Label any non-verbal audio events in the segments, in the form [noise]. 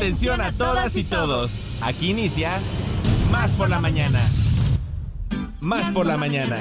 Atención a todas y todos. Aquí inicia Más por la mañana. Más por la mañana.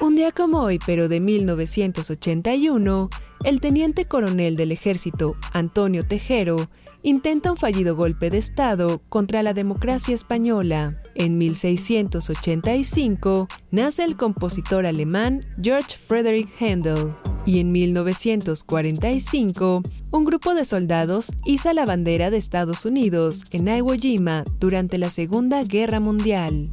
Un día como hoy, pero de 1981, el teniente coronel del ejército, Antonio Tejero, intenta un fallido golpe de Estado contra la democracia española. En 1685 nace el compositor alemán George Friedrich Handel y en 1945 un grupo de soldados iza la bandera de Estados Unidos en Iwo Jima durante la Segunda Guerra Mundial.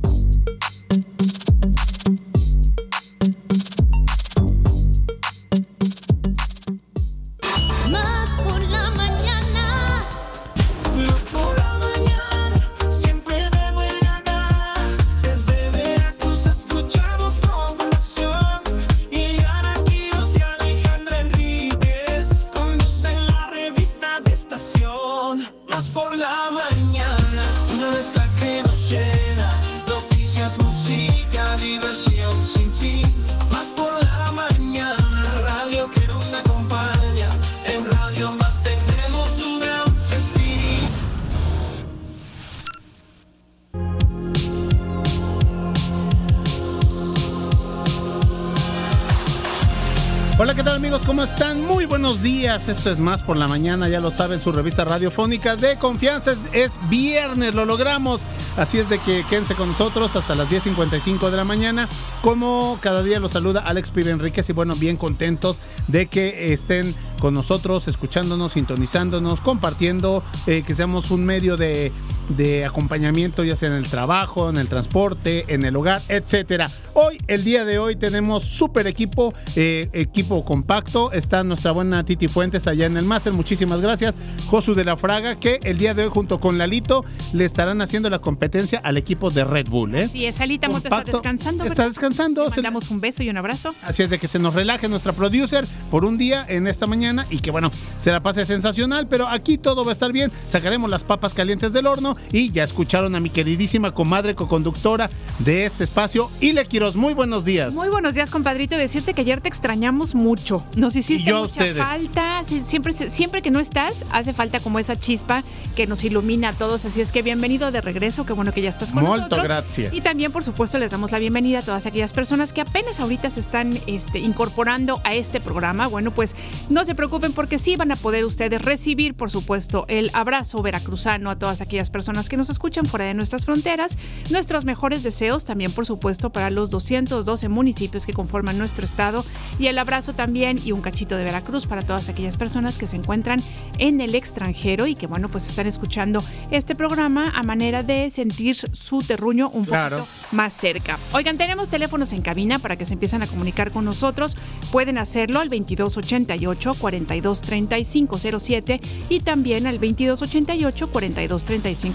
Días. Esto es Más por la Mañana, ya lo saben, su revista radiofónica de confianza. Es, viernes, lo logramos. Así es de que quédense con nosotros hasta las 10.55 de la mañana. Como cada día los saluda Alex Pibe Enríquez y bueno, bien contentos de que estén con nosotros, escuchándonos, sintonizándonos, compartiendo, eh, que seamos un medio de, de acompañamiento, ya sea en el trabajo, en el transporte, en el hogar, etcétera. Hoy, el día de hoy, tenemos súper equipo, eh, equipo compacto. Está nuestra buena Titi Fuentes allá en el máster. Muchísimas gracias. Josu de la Fraga, que el día de hoy, junto con Lalito, le estarán haciendo la competencia al equipo de Red Bull. ¿eh? Sí, es, Alita está descansando. Está descansando. Le mandamos un beso y un abrazo. Así es de que se nos relaje nuestra producer por un día en esta mañana y que, bueno, se la pase sensacional. Pero aquí todo va a estar bien. Sacaremos las papas calientes del horno y ya escucharon a mi queridísima comadre co-conductora de este espacio, y le quiero muy buenos días. Muy buenos días, compadrito. Decirte que ayer te extrañamos mucho. Nos hiciste mucha falta. Siempre, siempre que no estás, hace falta como esa chispa que nos ilumina a todos. Así es que bienvenido de regreso. Qué bueno que ya estás con Molto gracias. Y también, por supuesto, les damos la bienvenida a todas aquellas personas que apenas ahorita se están este, incorporando a este programa. Bueno, pues no se preocupen porque sí van a poder ustedes recibir, por supuesto, el abrazo veracruzano a todas aquellas personas que nos escuchan fuera de nuestras fronteras. Nuestros mejores deseos también, por supuesto, para los 212 municipios que conforman nuestro estado y el abrazo también y un cachito de Veracruz para todas aquellas personas que se encuentran en el extranjero y que bueno pues están escuchando este programa a manera de sentir su terruño un poco más cerca. Oigan, tenemos teléfonos en cabina para que se empiecen a comunicar con nosotros. Pueden hacerlo al 2288 423507 y también al 2288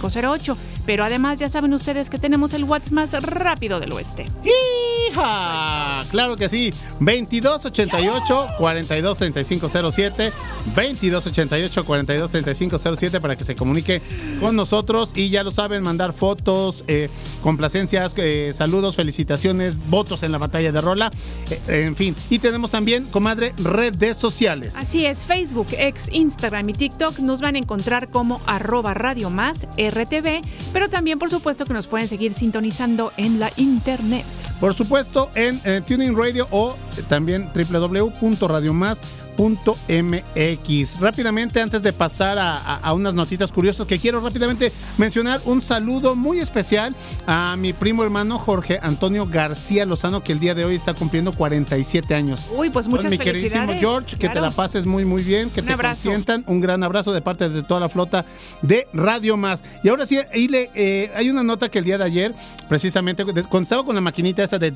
423508. Pero además ya saben ustedes que tenemos el WhatsApp más rápido del oeste. ¡Hija! Claro que sí. 2288 423507 2288 423507 para que se comunique con nosotros y ya lo saben, mandar fotos, eh, complacencias, eh, saludos, felicitaciones, votos en la batalla de Rola, eh, en fin. Y tenemos también, comadre, redes sociales. Así es, Facebook, ex, Instagram y TikTok nos van a encontrar como arroba radio más RTV, pero también por supuesto que nos pueden seguir sintonizando en la internet. Por supuesto, en, Tuning Radio o también www.radiomás MX. Rápidamente, antes de pasar a, unas notitas curiosas que quiero rápidamente mencionar, un saludo muy especial a mi primo hermano Jorge Antonio García Lozano, que el día de hoy está cumpliendo 47 años. Uy, pues muchas Mi queridísimo George, que te la pases muy, muy bien, que te consientan. Un gran abrazo de parte de toda la flota de Radio Más. Y ahora sí, eh, hay una nota que el día de ayer, precisamente, cuando estaba con la maquinita esta de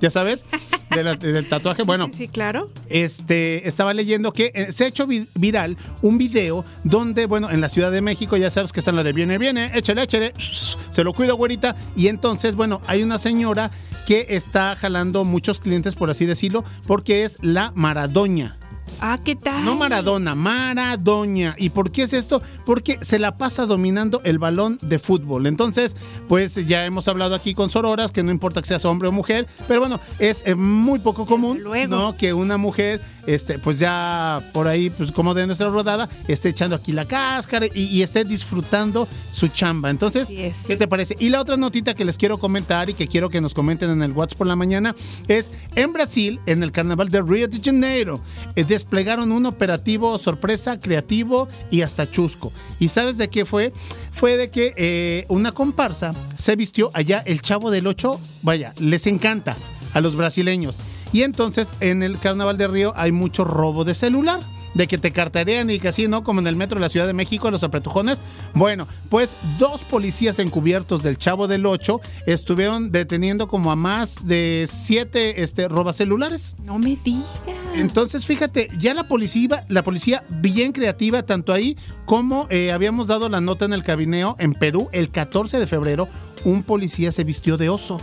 ya sabes, del tatuaje. Bueno, sí, claro. Este, estaba leyendo que eh, se ha hecho viral un video donde, bueno, en la Ciudad de México, ya sabes que están la de viene, viene, échale, échale, se lo cuido, güerita. Y entonces, bueno, hay una señora que está jalando muchos clientes, por así decirlo, porque es la Maradoña. Ah, ¿qué tal? No Maradona, Maradoña. ¿Y por qué es esto? Porque se la pasa dominando el balón de fútbol. Entonces, pues ya hemos hablado aquí con Sororas, que no importa que seas hombre o mujer, pero bueno, es eh, muy poco común, ¿no? Que una mujer este, pues ya por ahí, pues como de nuestra rodada, esté echando aquí la cáscara y, esté disfrutando su chamba. Entonces, ¿qué te parece? Y la otra notita que les quiero comentar y que quiero que nos comenten en el WhatsApp por la mañana es en Brasil, en el carnaval de Río de Janeiro, eh, desplegaron un operativo sorpresa, creativo y hasta chusco. ¿Y sabes de qué fue? Fue de que eh, una comparsa se vistió allá, el chavo del 8, vaya, les encanta a los brasileños. Y entonces en el Carnaval de Río hay mucho robo de celular de que te cartarean y que así, ¿no? Como en el metro de la Ciudad de México, los apretujones. Bueno, pues dos policías encubiertos del Chavo del 8 estuvieron deteniendo como a más de siete este, celulares. No me digas. Entonces, fíjate, ya la policía, la policía bien creativa, tanto ahí como eh, habíamos dado la nota en el cabineo en Perú el 14 de febrero, un policía se vistió de oso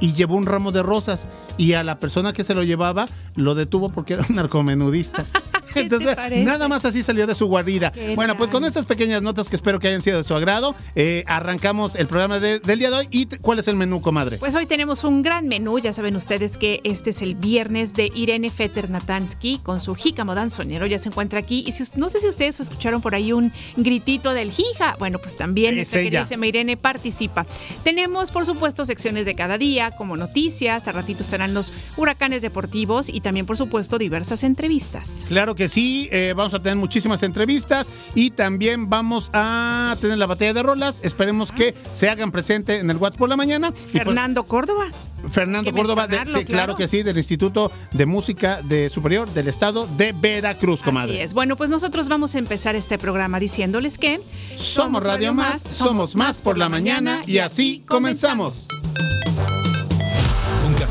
y llevó un ramo de rosas y a la persona que se lo llevaba lo detuvo porque era un narcomenudista. [laughs] [laughs] Entonces, nada más así salió de su guarida. Bueno, pues con estas pequeñas notas que espero que hayan sido de su agrado, eh, arrancamos el programa del día de hoy. ¿Y cuál es el menú, comadre? Pues hoy tenemos un gran menú. Ya saben ustedes que este es el viernes de Irene Fetter Natansky con su jícamo danzonero. Ya se encuentra aquí. Y si, no sé si ustedes escucharon por ahí un gritito del jija. Bueno, pues también esta queridísima Irene participa. Tenemos, por supuesto, secciones de cada día, como noticias. A ratito serán los huracanes deportivos y también, por supuesto, diversas entrevistas. Claro que sí, eh, vamos a tener muchísimas entrevistas y también vamos a tener la batalla de rolas. Esperemos que se hagan presente en el WhatsApp por la mañana. Pues, Fernando Córdoba. Fernando Córdoba, claro. que sí, del Instituto de Música de Superior del Estado de Veracruz, comadre. Así es. Bueno, pues nosotros vamos a empezar este programa diciéndoles que somos Radio Más, somos más por la mañana y así comenzamos.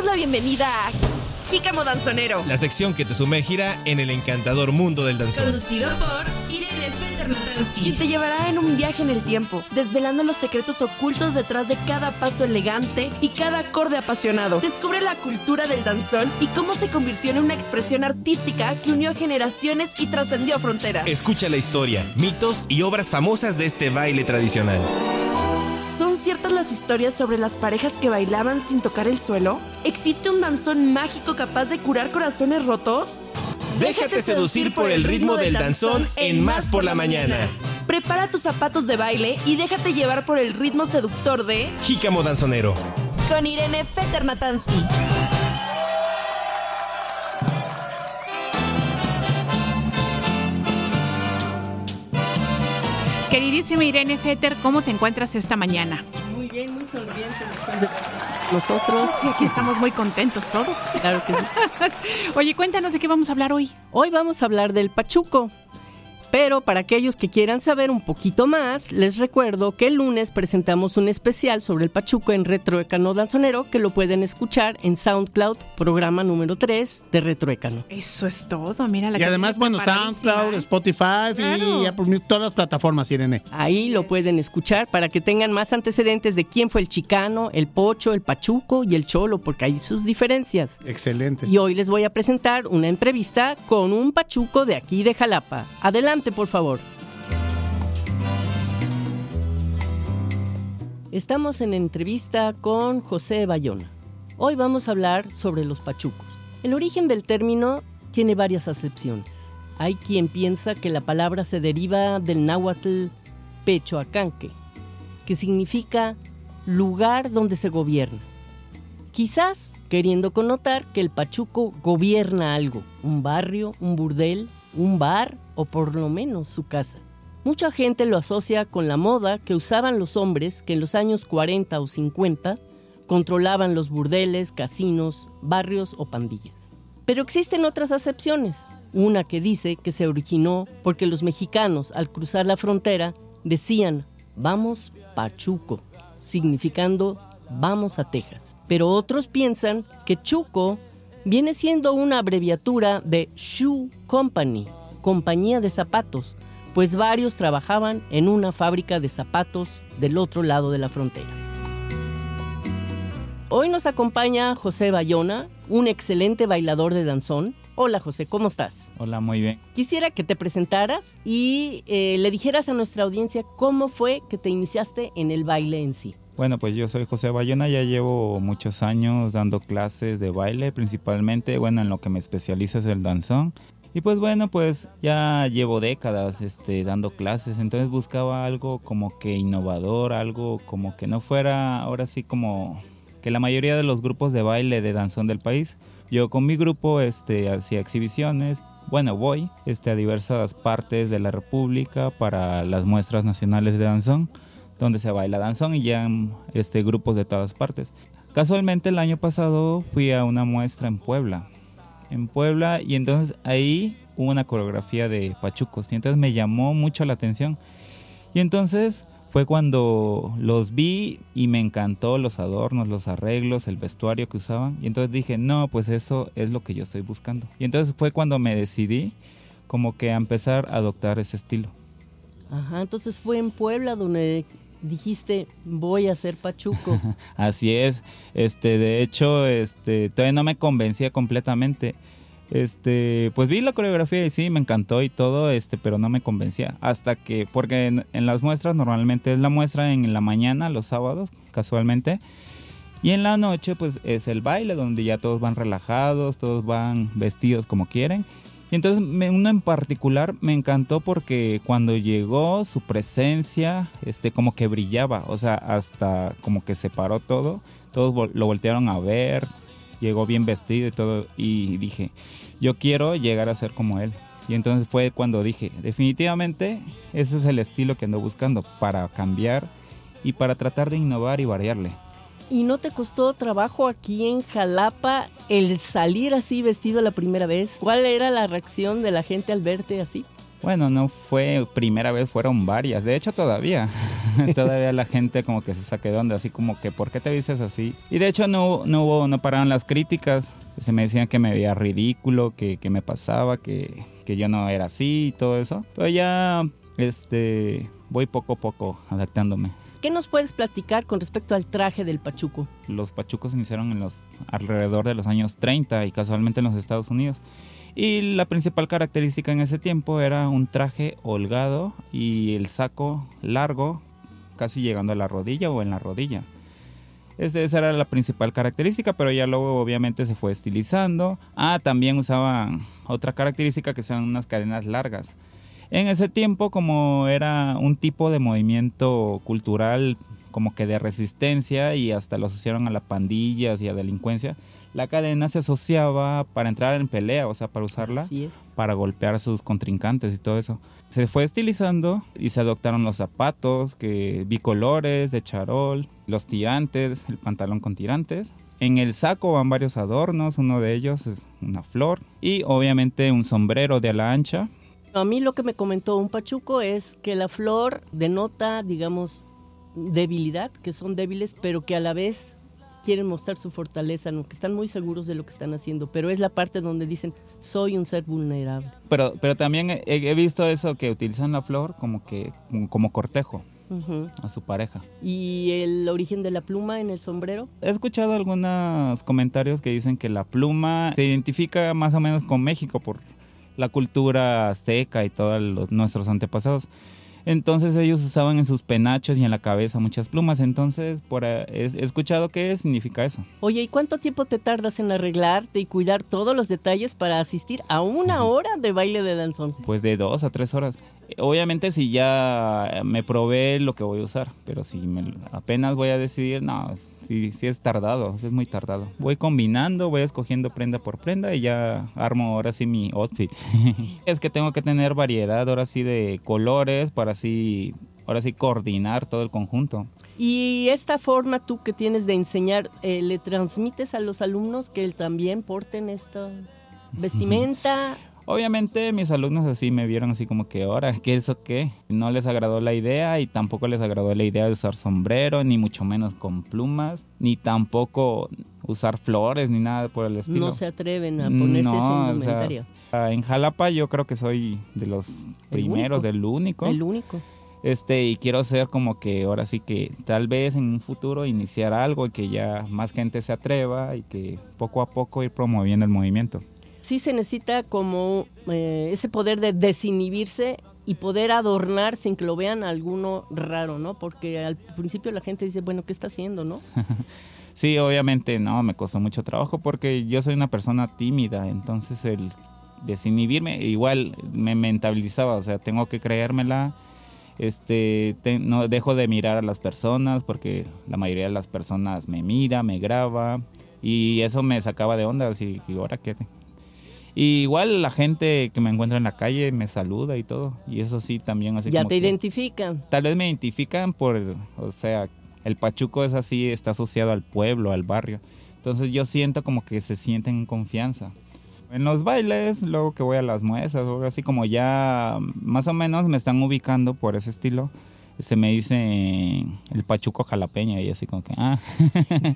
damos la bienvenida a Jícamo Danzonero. La sección que te sumergirá en el encantador mundo del danzón. Conducido por Irene Fetter Y te llevará en un viaje en el tiempo, desvelando los secretos ocultos detrás de cada paso elegante y cada acorde apasionado. Descubre la cultura del danzón y cómo se convirtió en una expresión artística que unió generaciones y trascendió fronteras. Escucha la historia, mitos y obras famosas de este baile tradicional. ¿Son ciertas las historias sobre las parejas que bailaban sin tocar el suelo? ¿Existe un danzón mágico capaz de curar corazones rotos? Déjate seducir por el ritmo del danzón en Más por la Mañana. Prepara tus zapatos de baile y déjate llevar por el ritmo seductor de Jícamo Danzonero. Con Irene Feternatansky. Queridísima Irene Fetter, ¿cómo te encuentras esta mañana? Muy bien, muy sonriente después de nosotros. Sí, aquí estamos muy contentos todos. Claro que sí. [laughs] Oye, cuéntanos de qué vamos a hablar hoy. Hoy vamos a hablar del Pachuco. Pero para aquellos que quieran saber un poquito más, les recuerdo que el lunes presentamos un especial sobre el Pachuco en Retroecano Danzonero que lo pueden escuchar en SoundCloud, programa número 3 de Retroecano. Eso es todo, mira la Y además, bueno, SoundCloud, Spotify y todas las plataformas, Irene. Ahí lo pueden escuchar para que tengan más antecedentes de quién fue el chicano, el pocho, el pachuco y el cholo, porque hay sus diferencias. Excelente. Y hoy les voy a presentar una entrevista con un pachuco de aquí de Jalapa. Adelante por favor. Estamos en entrevista con José Bayona. Hoy vamos a hablar sobre los pachucos. El origen del término tiene varias acepciones. Hay quien piensa que la palabra se deriva del náhuatl pechoacanque, que significa lugar donde se gobierna. Quizás queriendo connotar que el pachuco gobierna algo, un barrio, un burdel, un bar o por lo menos su casa. Mucha gente lo asocia con la moda que usaban los hombres que en los años 40 o 50 controlaban los burdeles, casinos, barrios o pandillas. Pero existen otras acepciones. Una que dice que se originó porque los mexicanos al cruzar la frontera decían vamos Pachuco, significando vamos a Texas. pero otros piensan que Chuco viene siendo una abreviatura de Shoe Company, compañía de zapatos, pues varios trabajaban en una fábrica de zapatos del otro lado de la frontera. Hoy nos acompaña José Bayona, un excelente bailador de danzón. Hola José, ¿cómo estás? Hola, muy bien. Quisiera que te presentaras y eh, le dijeras a nuestra audiencia cómo fue que te iniciaste en el baile en sí. Bueno, pues yo soy José Bayona, ya llevo muchos años dando clases de baile, principalmente, bueno, en lo que me especializo es el danzón. Y pues bueno, pues ya llevo décadas este, dando clases, entonces buscaba algo como que innovador, algo como que no fuera ahora sí como que la mayoría de los grupos de baile de danzón del país. Yo con mi grupo este, hacía exhibiciones, bueno, voy este, a diversas partes de la República para las muestras nacionales de danzón, donde se baila danzón y ya este, grupos de todas partes. Casualmente el año pasado fui a una muestra en Puebla, en Puebla y entonces ahí hubo una coreografía de pachucos y entonces me llamó mucho la atención. Y entonces fue cuando los vi y me encantó los adornos, los arreglos, el vestuario que usaban. Y entonces dije, no, pues eso es lo que yo estoy buscando. Y entonces fue cuando me decidí como que a empezar a adoptar ese estilo. Ajá, entonces fue en Puebla donde dijiste voy a ser pachuco. [laughs] Así es. Este, de hecho, este, todavía no me convencía completamente. Este, pues vi la coreografía y sí, me encantó y todo, este, pero no me convencía. Hasta que, porque en, en las muestras normalmente es la muestra en la mañana, los sábados, casualmente. Y en la noche, pues es el baile donde ya todos van relajados, todos van vestidos como quieren. Y entonces me, uno en particular me encantó porque cuando llegó su presencia, este, como que brillaba, o sea, hasta como que se paró todo, todos lo voltearon a ver, llegó bien vestido y todo, y dije, yo quiero llegar a ser como él. Y entonces fue cuando dije, definitivamente ese es el estilo que ando buscando para cambiar y para tratar de innovar y variarle. ¿Y no te costó trabajo aquí en Jalapa el salir así vestido la primera vez? ¿Cuál era la reacción de la gente al verte así? Bueno, no fue primera vez, fueron varias. De hecho, todavía. [laughs] todavía la gente como que se saque de onda, así como que, ¿por qué te vistes así? Y de hecho no, no hubo, no pararon las críticas. Se me decían que me veía ridículo, que, que me pasaba, que, que yo no era así y todo eso. Pero ya, este, voy poco a poco adaptándome. ¿Qué nos puedes platicar con respecto al traje del pachuco? Los pachucos iniciaron en los alrededor de los años 30 y casualmente en los Estados Unidos. Y la principal característica en ese tiempo era un traje holgado y el saco largo, casi llegando a la rodilla o en la rodilla. Esa era la principal característica, pero ya luego obviamente se fue estilizando. Ah, también usaban otra característica que son unas cadenas largas. En ese tiempo, como era un tipo de movimiento cultural como que de resistencia y hasta lo asociaron a las pandillas y a delincuencia, la cadena se asociaba para entrar en pelea, o sea, para usarla para golpear a sus contrincantes y todo eso. Se fue estilizando y se adoptaron los zapatos, que bicolores, de charol, los tirantes, el pantalón con tirantes. En el saco van varios adornos, uno de ellos es una flor y obviamente un sombrero de ala ancha. A mí lo que me comentó un pachuco es que la flor denota, digamos, debilidad, que son débiles, pero que a la vez quieren mostrar su fortaleza, ¿no? que están muy seguros de lo que están haciendo, pero es la parte donde dicen, soy un ser vulnerable. Pero, pero también he, he visto eso que utilizan la flor como que como cortejo a su pareja. ¿Y el origen de la pluma en el sombrero? He escuchado algunos comentarios que dicen que la pluma se identifica más o menos con México por la cultura azteca y todos los- nuestros antepasados. Entonces ellos usaban en sus penachos y en la cabeza muchas plumas. Entonces por, eh, he, he escuchado que significa eso. Oye, ¿y cuánto tiempo te tardas en arreglarte y cuidar todos los detalles para asistir a una hora de baile de danzón? Pues de dos a tres horas. Obviamente si ya me probé lo que voy a usar, pero si me- apenas voy a decidir, no, sí, sí es tardado, es muy tardado. Voy combinando, voy escogiendo prenda por prenda y ya armo ahora sí mi outfit. [laughs] es que tengo que tener variedad ahora sí de colores para así, ahora sí coordinar todo el conjunto. Y esta forma tú que tienes de enseñar, eh, ¿le transmites a los alumnos que también porten esta [laughs] vestimenta? Obviamente mis alumnos así me vieron así como que ahora, ¿qué eso qué? No les agradó la idea y tampoco les agradó la idea de usar sombrero, ni mucho menos con plumas, ni tampoco usar flores, ni nada por el estilo. No se atreven a ponerse No, ese o sea. Ah, En Jalapa yo creo que soy de los primeros, único. del único. El único. Este, y quiero ser como que ahora sí que tal vez en un futuro iniciar algo y que ya más gente se atreva y que poco a poco ir promoviendo el movimiento. Sí se necesita como eh, ese poder de desinhibirse y poder adornar sin que lo vean alguno raro, ¿no? Porque al principio la gente dice, bueno, ¿qué está haciendo, no? [laughs] Sí, obviamente no, me costó mucho trabajo porque yo soy una persona tímida, entonces el desinhibirme igual me mentalizaba, o sea, tengo que creérmela, este, te- no dejo de mirar a las personas porque la mayoría de las personas me mira, me graba y eso me sacaba de onda, así, y ahora qué. Y igual la gente que me encuentra en la calle me saluda y todo, y eso sí también así ya como te que- identifican. Tal vez me identifican por, o sea, el Pachuco es así, está asociado al pueblo, al barrio. Entonces yo siento como que se sienten en confianza. En los bailes, luego que voy a las muestras, o así como ya más o menos me están ubicando por ese estilo, se me dice el Pachuco jalapeña y así como que, ah, [laughs]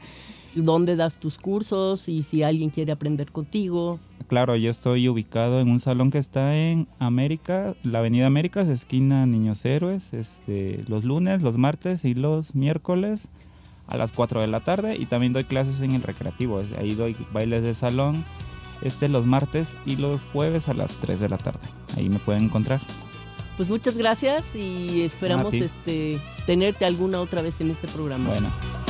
dónde das tus cursos y si alguien quiere aprender contigo. claro, yo estoy ubicado en un salón que está en América, la Avenida Américas, esquina Niños Héroes, este, los lunes, los martes y los miércoles a las 4 de la tarde y también doy clases en el recreativo, ahí doy bailes de salón este los martes y los jueves a las 3 de la tarde. Ahí me pueden encontrar. Pues muchas gracias y esperamos este tenerte alguna otra vez en este programa. Bueno.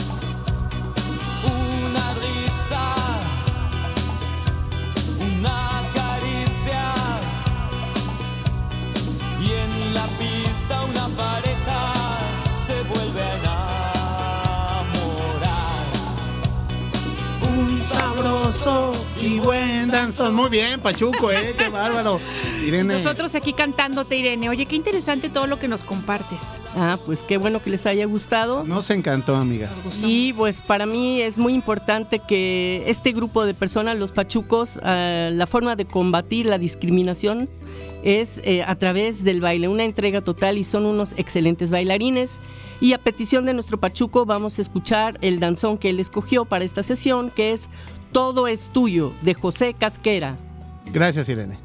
Sabroso y buen danzón. Muy bien, Pachuco, ¿eh? Qué [laughs] bárbaro. Irene. Nosotros aquí cantándote, Irene. Oye, qué interesante todo lo que nos compartes. Ah, pues qué bueno que les haya gustado. Nos encantó, amiga. Y pues para mí es muy importante que este grupo de personas, los pachucos, ah, la forma de combatir la discriminación es eh, a través del baile, una entrega total y son unos excelentes bailarines. Y a petición de nuestro pachuco vamos a escuchar el danzón que él escogió para esta sesión, que es Todo es tuyo, de José Casquera. Gracias, Irene.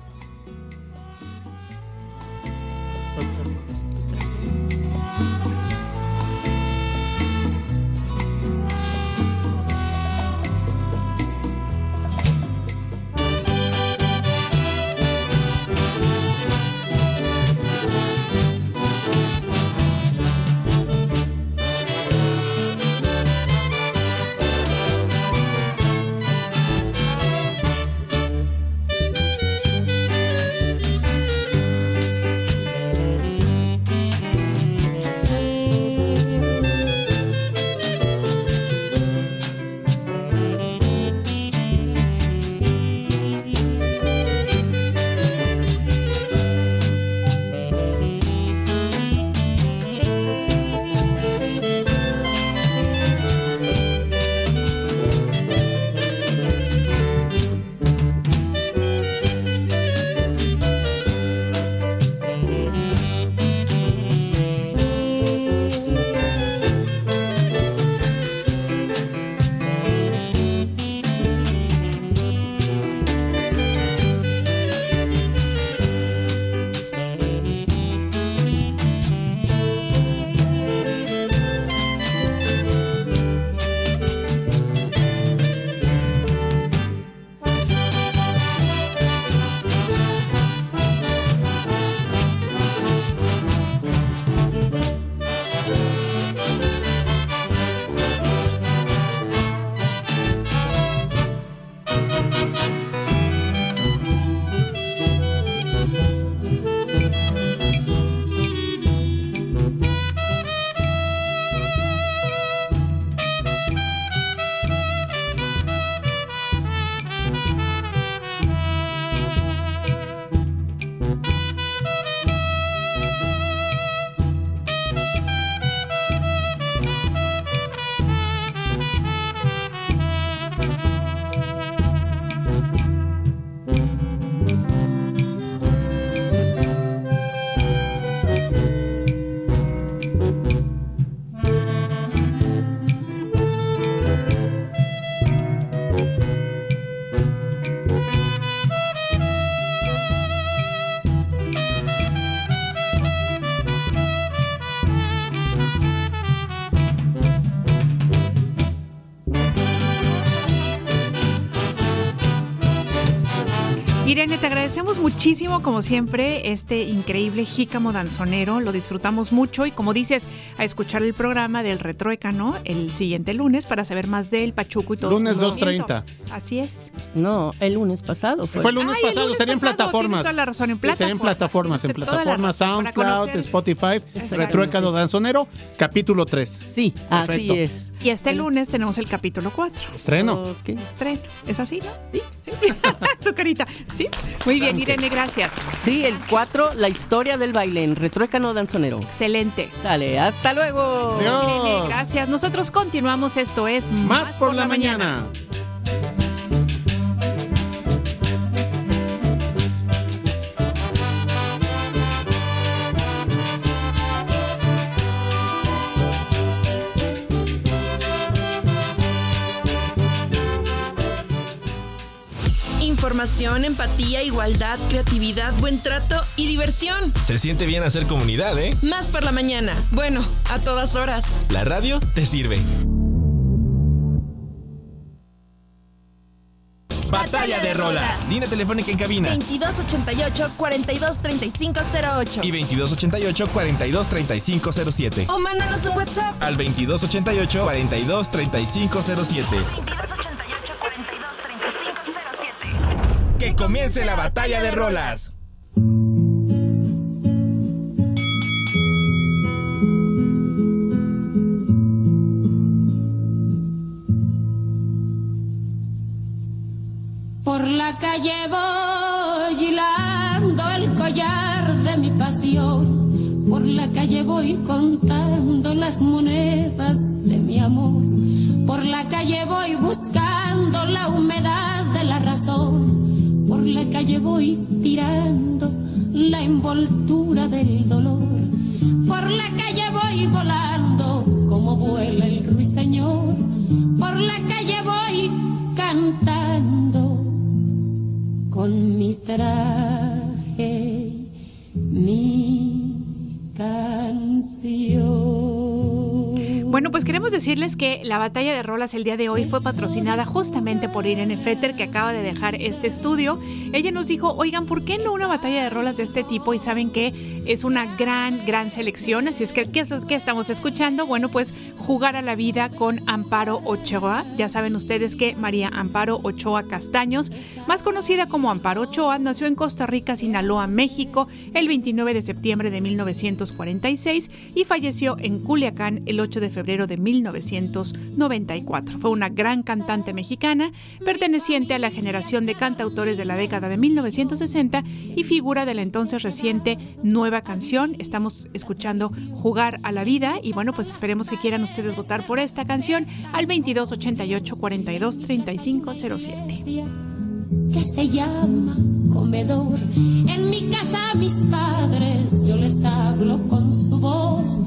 Muchísimo, como siempre, este increíble jícamo danzonero. Lo disfrutamos mucho y, como dices, a escuchar el programa del Retroécano el siguiente lunes para saber más del Pachuco y todo. Lunes su 2.30. Así es. No, el lunes pasado fue. Fue el lunes Ay, el pasado, lunes sería en plataformas. toda la razón, en Sí, sería en plataformas. plataformas, en plataformas SoundCloud. Spotify, Exacto. Retruécano Danzonero, capítulo 3. Sí, así es. Y este lunes tenemos el capítulo 4. Estreno. Ok. Estreno. ¿Es así, no? Sí, sí. [laughs] Su carita. Sí. Muy bien, Irene, gracias. Sí, el 4, la historia del baile en Retruécano Danzonero. Excelente. Sale, hasta luego. Adiós. Irene, gracias. Nosotros continuamos. Esto es Más por la mañana. Información, empatía, igualdad, creatividad, buen trato y diversión. Se siente bien hacer comunidad, ¿eh? Más por la mañana. Bueno, a todas horas. La radio te sirve. Batalla de Rolas. Línea telefónica en cabina. 2288-423508. Y 2288-423507. O mándanos un WhatsApp. Al 2288-423507. Comience la batalla de rolas. Por la calle voy hilando el collar de mi pasión. Por la calle voy contando las monedas de mi amor. Por la calle voy buscando la humedad de la razón. La calle voy tirando la envoltura del dolor. Por la calle voy volando como vuela el ruiseñor. Por la calle voy cantando con mi traje, mi canción. Bueno, pues queremos decirles que la batalla de rolas el día de hoy fue patrocinada justamente por Irene Fetter, que acaba de dejar este estudio. Ella nos dijo, oigan, ¿por qué no una batalla de rolas de este tipo? Y saben que es una gran, gran selección. Así es que, ¿qué es lo que estamos escuchando? Bueno, pues jugar a la vida con Amparo Ochoa. Ya saben ustedes que María Amparo Ochoa Castaños, más conocida como Amparo Ochoa, nació en Costa Rica, Sinaloa, México, el 29 de septiembre de 1946 y falleció en Culiacán el 8 de febrero de 1994. Fue una gran cantante mexicana, perteneciente a la generación de cantautores de la década de 1960 y figura de la entonces reciente Nueva Canción. Estamos escuchando Jugar a la Vida y bueno, pues esperemos que quieran ustedes votar por esta canción al 2288 42 35 07. que se llama comedor. En mi casa mis padres yo les hablo con su voz,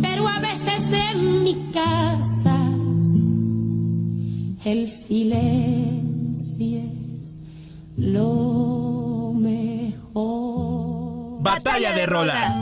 pero a veces en mi casa el silencio es lo mejor. Batalla de rolas.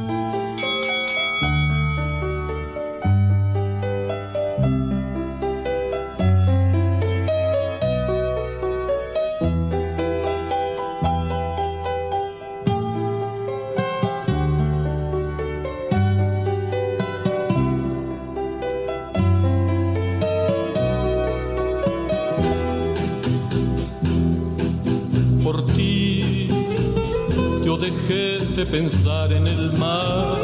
Dejé de pensar en el mar.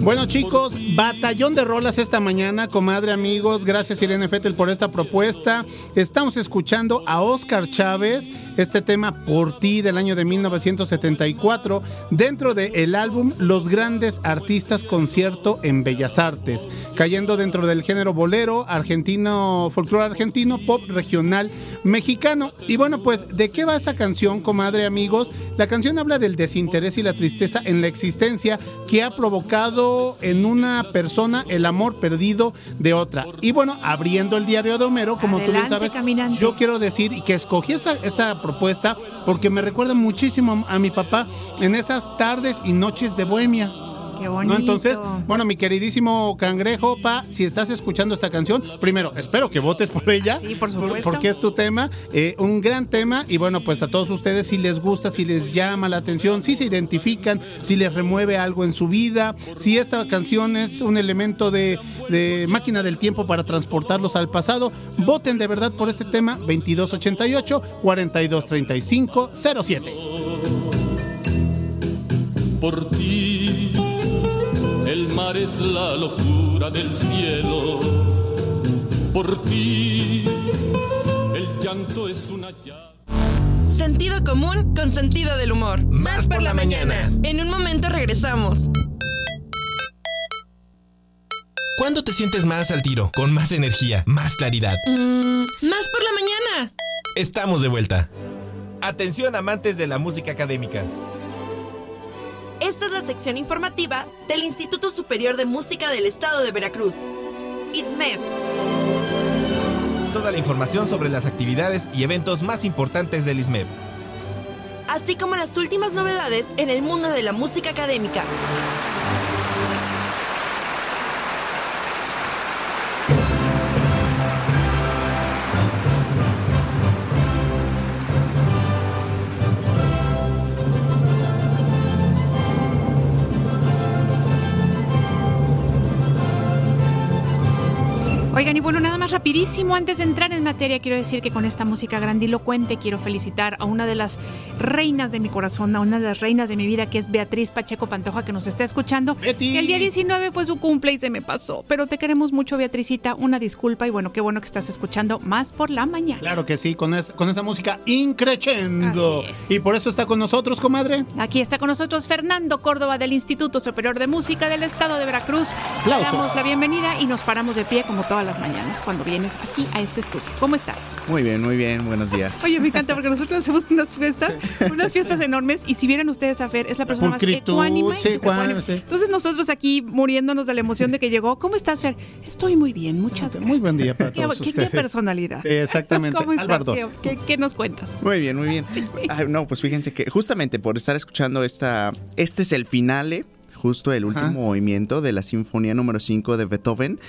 Bueno chicos, batallón de rolas esta mañana, comadre amigos, gracias Irene Fettel por esta propuesta. Estamos escuchando a Oscar Chávez, este tema Por ti del año de 1974, dentro del álbum Los Grandes Artistas Concierto en Bellas Artes, cayendo dentro del género bolero, argentino, folclore argentino, pop regional mexicano. Y bueno, pues, ¿de qué va esa canción, comadre amigos? La canción habla del desinterés y la tristeza en la existencia que ha provocado en una persona el amor perdido de otra. Y bueno, abriendo el diario de Homero, como tú bien sabes, caminante. yo quiero decir que escogí esta, esta propuesta porque me recuerda muchísimo a mi papá en esas tardes y noches de bohemia. Qué bonito. ¿No? Entonces, bueno, mi queridísimo cangrejo, pa, si estás escuchando esta canción, primero, espero que votes por ella. Sí, por supuesto. Porque es tu tema, eh, un gran tema. Y bueno, pues a todos ustedes, si les gusta, si les llama la atención, si se identifican, si les remueve algo en su vida, si esta canción es un elemento de, de máquina del tiempo para transportarlos al pasado, voten de verdad por este tema 2288 4235 07. Por ti, el mar es la locura del cielo. Por ti, el llanto es una llave. Sentido común con sentido del humor. Más por la mañana. En un momento regresamos. ¿Cuándo te sientes más al tiro? Con más energía, más claridad. Mm, más por la mañana. Estamos de vuelta. Atención amantes de la música académica. Esta es la sección informativa del Instituto Superior de Música del Estado de Veracruz. ISMED. Toda la información sobre las actividades y eventos más importantes del ISMEB. Así como las últimas novedades en el mundo de la música académica. Oigan, y bueno, nada más rapidísimo, antes de entrar en materia, quiero decir que con esta música grandilocuente quiero felicitar a una de las reinas de mi corazón, a una de las reinas de mi vida, que es Beatriz Pacheco Pantoja, que nos está escuchando. Betty. Que el día 19 fue su cumple y se me pasó, pero te queremos mucho, Beatricita, una disculpa y bueno, qué bueno que estás escuchando más por la mañana. Claro que sí, con, es- con esa música increchendo. Y por eso está con nosotros, comadre. Aquí está con nosotros Fernando Córdoba del Instituto Superior de Música del Estado de Veracruz. Le damos la bienvenida y nos paramos de pie como todas las mañanas cuando vienes aquí a este estudio. ¿Cómo estás? Muy bien, muy bien, buenos días. Oye, me encanta porque nosotros hacemos unas fiestas, unas fiestas enormes y si vieran ustedes a Fer, es la persona más ecuánime. sí, ecuánime. ecuánime, sí. Entonces nosotros aquí muriéndonos de la emoción de que llegó. ¿Cómo estás, Fer? Estoy muy bien, muchas gracias. Muy buen día para Qué, todos qué- qué ustedes. personalidad. Sí, exactamente. ¿Cómo estás? Álvaro ¿Qué, dos. qué- qué nos cuentas? Muy bien, muy bien. Ay, no, pues fíjense que justamente por estar escuchando esta, este es el finale, justo el último Ajá. movimiento de la Sinfonía número 5 de Beethoven,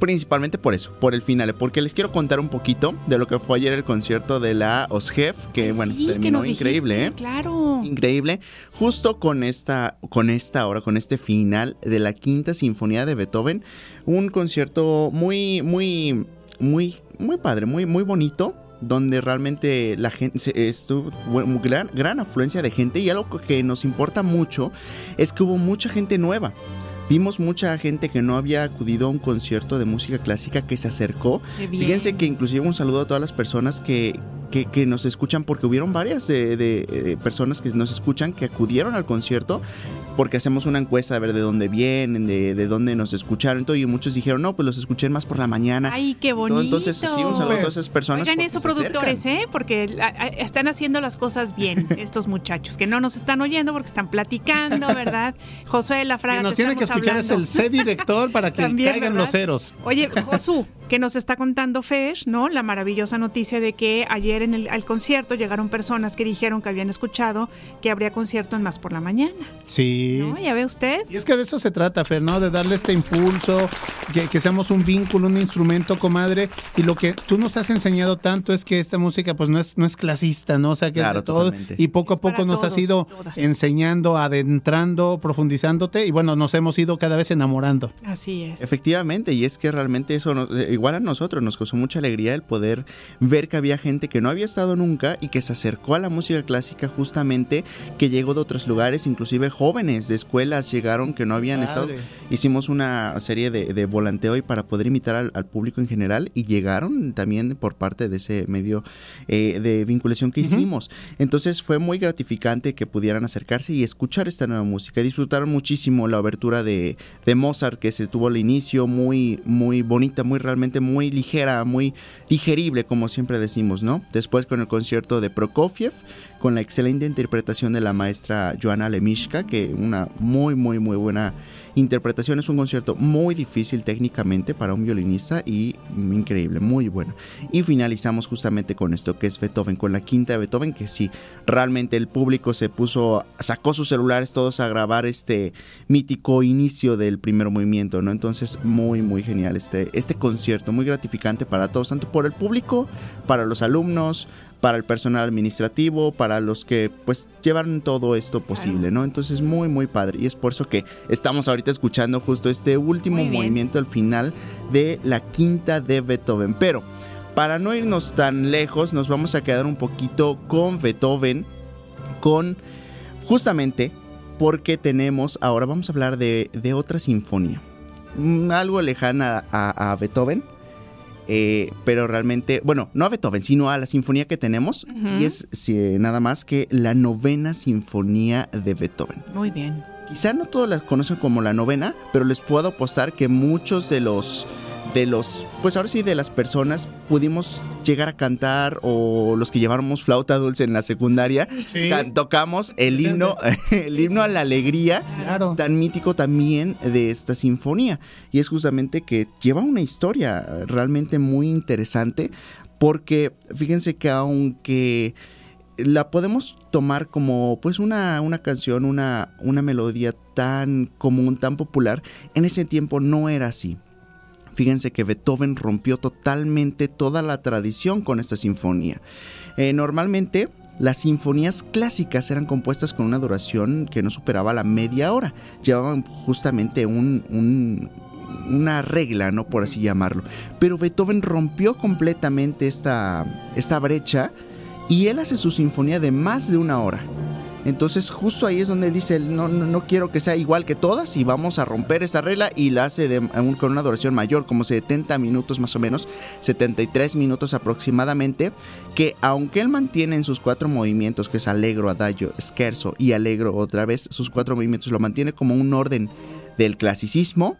principalmente por eso, por el finale, porque les quiero contar un poquito de lo que fue ayer el concierto de la OSGEF, que Ay, bueno, sí, terminó increíble, dijiste, ¿eh? Claro. Increíble, justo con esta, con esta hora, con este final de la quinta sinfonía de Beethoven, un concierto muy, muy, muy, muy padre, muy, muy bonito, donde realmente la gente estuvo bueno, gran, gran afluencia de gente y algo que nos importa mucho es que hubo mucha gente nueva. Vimos mucha gente que no había acudido a un concierto de música clásica que se acercó. Fíjense que inclusive un saludo a todas las personas que, que, que nos escuchan, porque hubieron varias de, de- de personas que nos escuchan que acudieron al concierto, porque hacemos una encuesta a ver de dónde vienen, de, de dónde nos escucharon, todo, y muchos dijeron, no, pues los escuché más por la mañana. Ay, qué Todo, bonito. Entonces, sí, un saludo a todas esas personas. Oigan porque eso, acercan. productores, ¿eh? Porque están haciendo las cosas bien [laughs] estos muchachos, que no nos están oyendo porque están platicando, ¿verdad? Josué de la Fraga. Nos tiene que escuchar es el C director para que [laughs] También, caigan ¿verdad? los ceros. Oye, Josu, que nos está contando Fer, ¿no? La maravillosa noticia de que ayer en el al concierto llegaron personas que dijeron que habían escuchado que habría concierto en Más por la Mañana. Sí. ¿No? ¿Ya ve usted? Y es que de eso se trata, Fer, ¿no? De darle este impulso, que, que seamos un vínculo, un instrumento, comadre. Y lo que tú nos has enseñado tanto es que esta música, pues, no es, no es clasista, ¿no? O sea, que Claro, es de todo. totalmente. Y poco a poco nos has todos, ido todas. enseñando, adentrando, profundizándote. Y bueno, nos hemos ido cada vez enamorando. Así es. Efectivamente, y es que realmente eso, nos- eh, igual a nosotros, nos causó mucha alegría el poder ver que había gente que no había estado nunca y que se acercó a la música clásica justamente, que llegó de otros lugares, inclusive jóvenes de escuelas llegaron que no habían estado. Hicimos una serie de, de volanteo y para poder invitar al, al público en general y llegaron también por parte de ese medio eh, de vinculación que hicimos. Entonces fue muy gratificante que pudieran acercarse y escuchar esta nueva música. Disfrutaron muchísimo la abertura de, de Mozart que se tuvo al inicio, muy, muy bonita, muy realmente muy ligera, muy digerible, como siempre decimos, ¿no? Después con el concierto de Prokofiev, con la excelente interpretación de la maestra Joana Lemishka, que una muy, muy, muy buena interpretación. Es un concierto muy difícil técnicamente para un violinista y increíble, muy bueno. Y finalizamos justamente con esto que es Beethoven, con la quinta de Beethoven, que sí, realmente el público se puso, sacó sus celulares todos a grabar este mítico inicio del primer movimiento, ¿no? Entonces, muy, muy genial este, este concierto, muy gratificante para todos, tanto por el público, para los alumnos, para el personal administrativo, para los que pues llevaron todo esto posible, ¿no? Entonces muy muy padre. Y es por eso que estamos ahorita escuchando justo este último movimiento al final de la quinta de Beethoven, pero para no irnos tan lejos nos vamos a quedar un poquito con Beethoven, con justamente porque tenemos, ahora vamos a hablar de, de otra sinfonía, mm, algo lejana a, a Beethoven, eh, pero realmente, bueno, no a Beethoven, sino a la sinfonía que tenemos, y es sí, nada más que la novena sinfonía de Beethoven. Muy bien. Quizá no todos la conocen como la novena, pero les puedo apostar que muchos de los de los, pues ahora sí, de las personas pudimos llegar a cantar o los que llevábamos flauta dulce en la secundaria, Sí. tocamos el himno, [laughs] el himno a la alegría, tan mítico también de esta sinfonía. Y es justamente que lleva una historia realmente muy interesante porque fíjense que aunque la podemos tomar como pues una, una canción, una, una melodía tan común, tan popular, en ese tiempo no era así. Fíjense que Beethoven rompió totalmente toda la tradición con esta sinfonía. Eh, normalmente las sinfonías clásicas eran compuestas con una duración que no superaba la media hora. Llevaban justamente un, un- una regla, ¿no? Por así llamarlo. Pero Beethoven rompió completamente esta, esta brecha y él hace su sinfonía de más de una hora. Entonces justo ahí es donde dice, no, no, no quiero que sea igual que todas y vamos a romper esa regla y la hace con una duración mayor, como 70 minutos más o menos, 73 minutos aproximadamente, que aunque él mantiene en sus cuatro movimientos, que es alegro, adagio, scherzo y alegro otra vez, sus cuatro movimientos lo mantiene como un orden del clasicismo,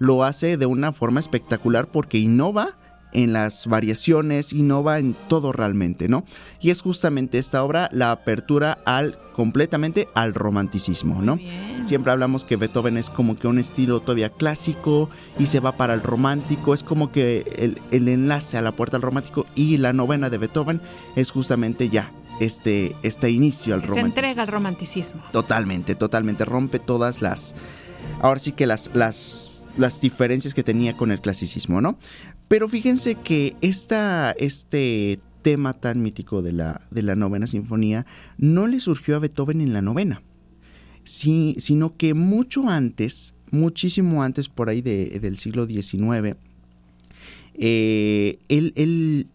lo hace de una forma espectacular porque innova en las variaciones, innova en todo realmente, ¿no? Y es justamente esta obra la apertura al completamente al romanticismo, ¿no? Siempre hablamos que Beethoven es como que un estilo todavía clásico y se va para el romántico, es como que el, el enlace a la puerta al romántico y la novena de Beethoven es justamente ya este, este inicio al Se romanticismo. entrega al romanticismo. Totalmente, totalmente. Rompe todas las. Ahora sí que las, las, las diferencias que tenía con el clasicismo, ¿no? Pero fíjense que este tema tan mítico de la, de la novena sinfonía no le surgió a Beethoven en la novena, sino que mucho antes, muchísimo antes por ahí de- del siglo XIX, eh, él-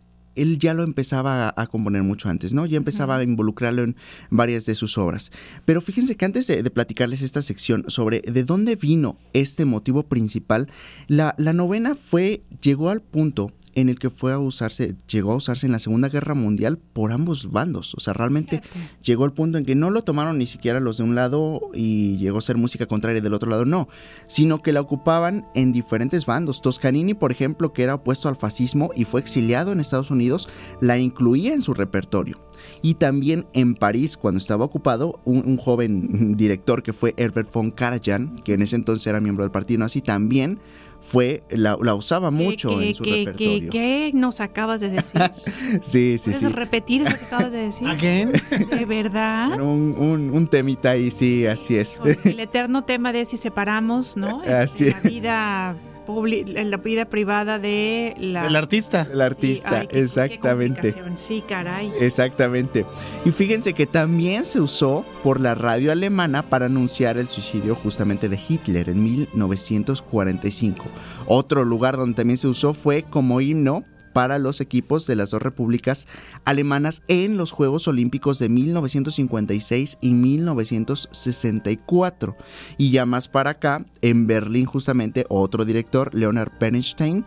él ya lo empezaba a, a componer mucho antes, ¿no? Ya empezaba a involucrarlo en varias de sus obras. Pero fíjense que antes de, de platicarles esta sección sobre de dónde vino este motivo principal, la, la novena fue, llegó al punto en el que fue a usarse, llegó a usarse en la Segunda Guerra Mundial por ambos bandos. O sea, realmente llegó al punto en que no lo tomaron ni siquiera los de un lado y llegó a ser música contraria del otro lado, no, sino que la ocupaban en diferentes bandos. Toscanini, por ejemplo, que era opuesto al fascismo y fue exiliado en Estados Unidos, la incluía en su repertorio. Y también en París, cuando estaba ocupado, un, un joven [laughs] director que fue Herbert von Karajan, que en ese entonces era miembro del partido nazi, también fue, la, la usaba mucho ¿Qué, en su qué- repertorio. qué- qué nos acabas de decir? [laughs] Sí, sí, ¿Puedes sí. repetir eso que acabas de decir? ¿Again? ¿De verdad? Un, un, un temita ahí, sí, así es. El eterno tema de si separamos, ¿no? [laughs] Este, Así la vida la vida privada de la El artista. El artista, ay, qué- qué exactamente. Sí, caray. Exactamente. Y fíjense que también se usó por la radio alemana para anunciar el suicidio justamente de Hitler en 1945. Otro lugar donde también se usó fue como himno para los equipos de las dos repúblicas alemanas en los Juegos Olímpicos de 1956 y 1964. Y ya más para acá, en Berlín justamente otro director, Leonard Bernstein,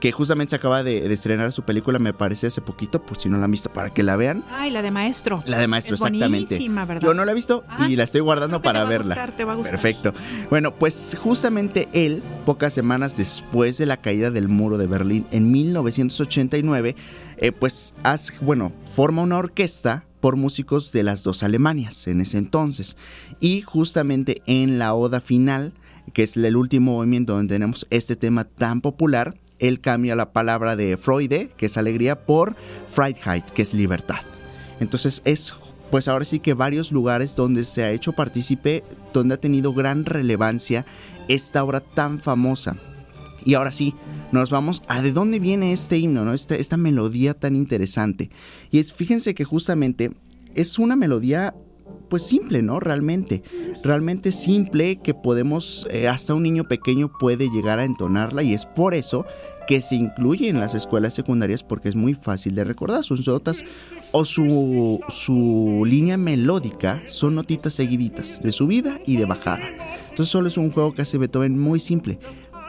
que justamente se acaba de, de estrenar su película, me parece hace poquito, por si no la han visto, para que la vean. Ay, la de maestro. La de maestro, Es exactamente. buenísima, ¿verdad? Yo no la he visto y la estoy guardando para te va a verla. gustar, te va a gustar. Perfecto. Bueno, pues justamente él, pocas semanas después de la caída del muro de Berlín en 1989, eh, pues hace- bueno, forma una orquesta por músicos de las dos Alemanias en ese entonces. Y justamente en la oda final, que es el último movimiento donde tenemos este tema tan popular, él cambia la palabra de Freude, que es alegría, por Freiheit, que es libertad. Entonces es pues ahora sí que varios lugares donde se ha hecho partícipe, donde ha tenido gran relevancia esta obra tan famosa. Y ahora sí, nos vamos a de dónde viene este himno, ¿no? Esta, esta melodía tan interesante. Y es, fíjense que justamente es una melodía pues simple, ¿no? Realmente. Realmente simple que podemos, eh, hasta un niño pequeño puede llegar a entonarla y es por eso que se incluye en las escuelas secundarias porque es muy fácil de recordar. Sus notas o su, su línea melódica son notitas seguiditas de subida y de bajada. Entonces solo es un juego que hace Beethoven muy simple.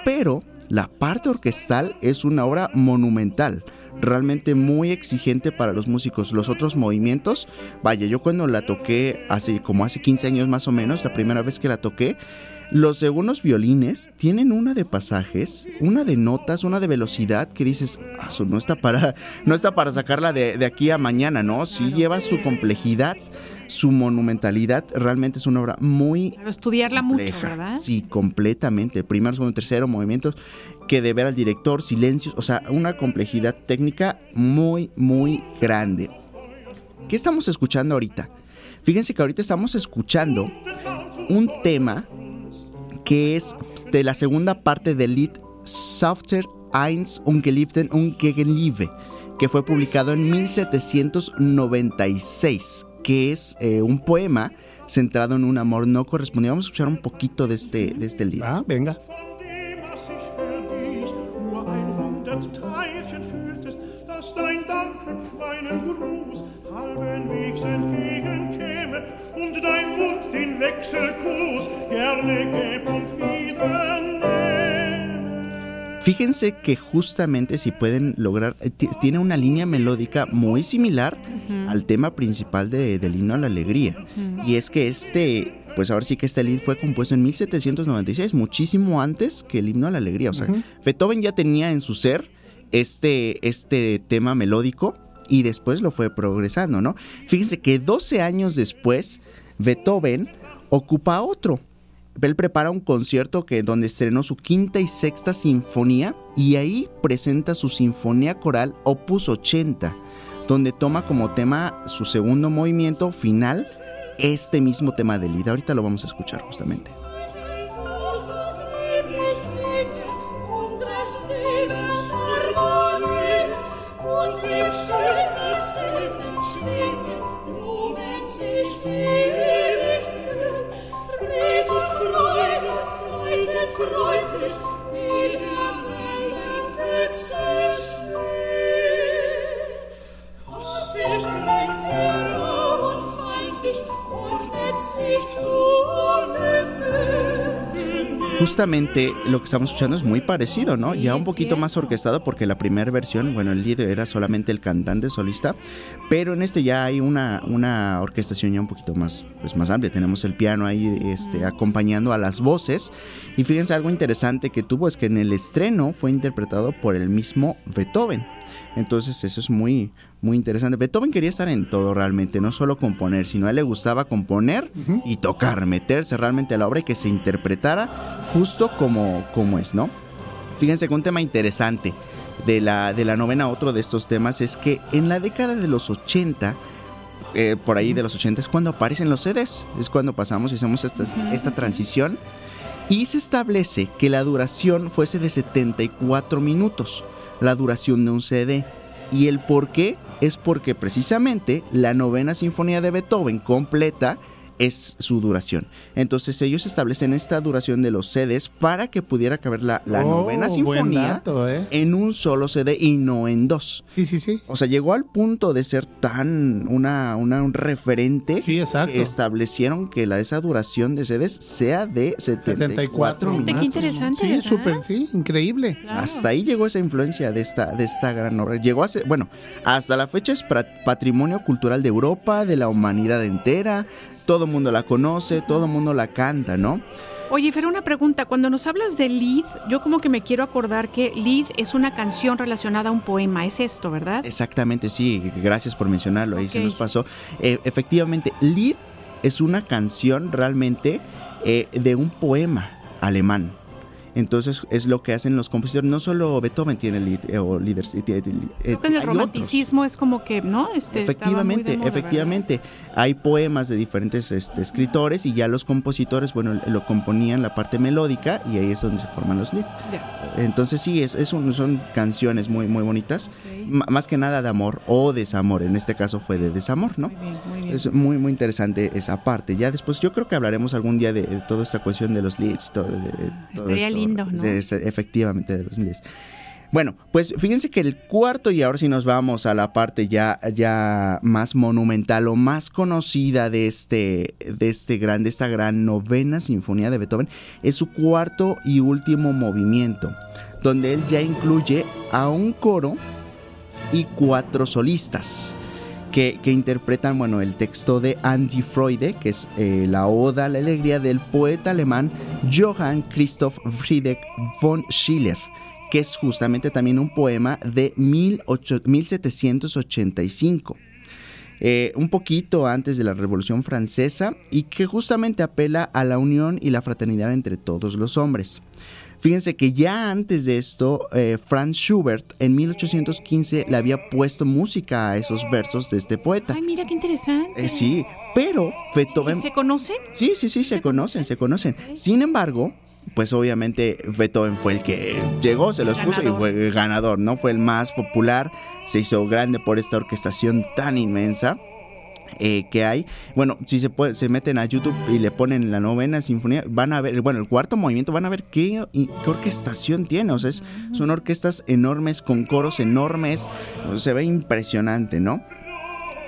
Pero la parte orquestal es una obra monumental realmente muy exigente para los músicos. Los otros movimientos, vaya, yo cuando la toqué hace como hace 15 años más o menos, la primera vez que la toqué, los segundos violines tienen una de pasajes, una de notas, una de velocidad que dices, "Ah, no está para, [laughs] no está para sacarla de, de aquí a mañana, ¿no? Sí lleva su complejidad, su monumentalidad, realmente es una obra muy Pero estudiarla mucho. ¿verdad? Sí, completamente. Primero, segundo, tercero, movimientos que de ver al director, silencios, o sea, una complejidad técnica muy, muy grande. ¿Qué estamos escuchando ahorita? Fíjense que ahorita estamos escuchando un tema que es de la segunda parte del Lied Softer eins ungeliebten Ungegenliebe, que fue publicado en 1796, que es eh, un poema centrado en un amor no correspondido. Vamos a escuchar un poquito de este, de este libro. Ah, venga. Dein Danken meinen Gruß halben Wegs entgegenkäme und dein Mund den Wechselkuss gerne gäb und wieder Fíjense que justamente si pueden lograr, eh, ti- tiene una línea melódica muy similar al tema principal de- del himno a la alegría. Y es que este, pues ahora sí que este lead fue compuesto en 1796, muchísimo antes que el himno a la alegría. O sea. Beethoven ya tenía en su ser este, este tema melódico y después lo fue progresando, ¿no? Fíjense que 12 años después, Beethoven ocupa otro. Él prepara un concierto que donde estrenó su quinta y sexta sinfonía y ahí presenta su sinfonía coral Opus 80, donde toma como tema su segundo movimiento final este mismo tema de Lied. Ahorita lo vamos a escuchar justamente. Justamente lo que estamos escuchando es muy parecido, ¿no? Ya un poquito más orquestado porque la primera versión, bueno, el líder era solamente el cantante solista, pero en este ya hay una, una orquestación ya un poquito más, pues más amplia. Tenemos el piano ahí este, acompañando a las voces. Y fíjense algo interesante que tuvo es que en el estreno fue interpretado por el mismo Beethoven. Entonces eso es muy, muy interesante. Beethoven quería estar en todo realmente, no solo componer, sino a él le gustaba componer y tocar, meterse realmente a la obra y que se interpretara justo como, como es, ¿no? Fíjense que un tema interesante de la, de la novena, otro de estos temas, es que en la década de los 80, eh, por ahí de los 80 es cuando aparecen los CDs, es cuando pasamos y hacemos esta, esta transición y se establece que la duración fuese de 74 minutos, la duración de un CD. Y el por qué es porque precisamente la novena sinfonía de Beethoven completa es su duración. Entonces ellos establecen esta duración de los CDs para que pudiera caber la, la Oh, novena sinfonía dato, ¿eh? en un solo CD y no en dos. Sí, sí, sí. O sea, llegó al punto de ser tan una, una- un referente Sí, exacto. que establecieron que la esa duración de CDs sea de 74 74 minutos. Qué interesante, Sí, súper, sí, increíble. Claro. Hasta ahí llegó esa influencia de esta, de esta gran obra. Llegó a ser, bueno, hasta la fecha es patrimonio cultural de Europa, de la humanidad entera. Todo el mundo la conoce, todo el mundo la canta, ¿no? Oye, Fer, una pregunta. Cuando nos hablas de lead, yo como que me quiero acordar que lead es una canción relacionada a un poema. Es esto, ¿verdad? Exactamente, sí. Gracias por mencionarlo. Ahí se nos pasó. Eh, efectivamente, Lied es una canción realmente eh, de un poema alemán. Entonces es lo que hacen los compositores. No solo Beethoven tiene lead, eh, o líderes. eh, eh, Creo que en el hay otros. romanticismo es como que, ¿no? Este, Efectivamente, moda, efectivamente. Hay poemas de diferentes este, escritores y ya los compositores, bueno, lo componían la parte melódica y ahí es donde se forman los leads. ¿verdad? Ya. Entonces sí, es, es un- son canciones muy, muy bonitas. M- más que nada de amor o desamor. En este caso fue de desamor, ¿no? Muy bien, muy bien. Es muy, muy interesante esa parte. Ya después, yo creo que hablaremos algún día de, de toda esta cuestión de los leads. Todo, de- de- todo esto. ¿No? Es- efectivamente, de los leads. Bueno, pues fíjense que el cuarto, y ahora sí nos vamos a la parte ya, ya más monumental o más conocida de este, de este gran, de esta gran novena sinfonía de Beethoven, es su cuarto y último movimiento, donde él ya incluye a un coro y cuatro solistas que, interpretan bueno, el texto de Andy Freude, que es eh, la Oda a la Alegría del poeta alemán Johann Christoph Friedrich von Schiller, que es justamente también un poema de 18 1785. eh, un poquito antes de la Revolución Francesa y que justamente apela a la unión y la fraternidad entre todos los hombres. Fíjense que ya antes de esto, eh, Franz Schubert en 1815 le había puesto música a esos versos de este poeta. Ay, mira qué interesante. Eh, sí, pero Beethoven... ¿Y ¿Se conocen? Sí, sí, sí, se conocen, se conocen. Sin embargo, pues obviamente Beethoven fue el que llegó, se los puso y fue el ganador, ¿no? Fue el más popular, se hizo grande por esta orquestación tan inmensa. Eh, que hay, bueno, si se, puede, se meten a YouTube y le ponen la novena sinfonía, van a ver, bueno, el cuarto movimiento, van a ver qué, qué orquestación tiene, o sea, es- son orquestas enormes, con coros enormes, o sea, se ve impresionante, ¿no?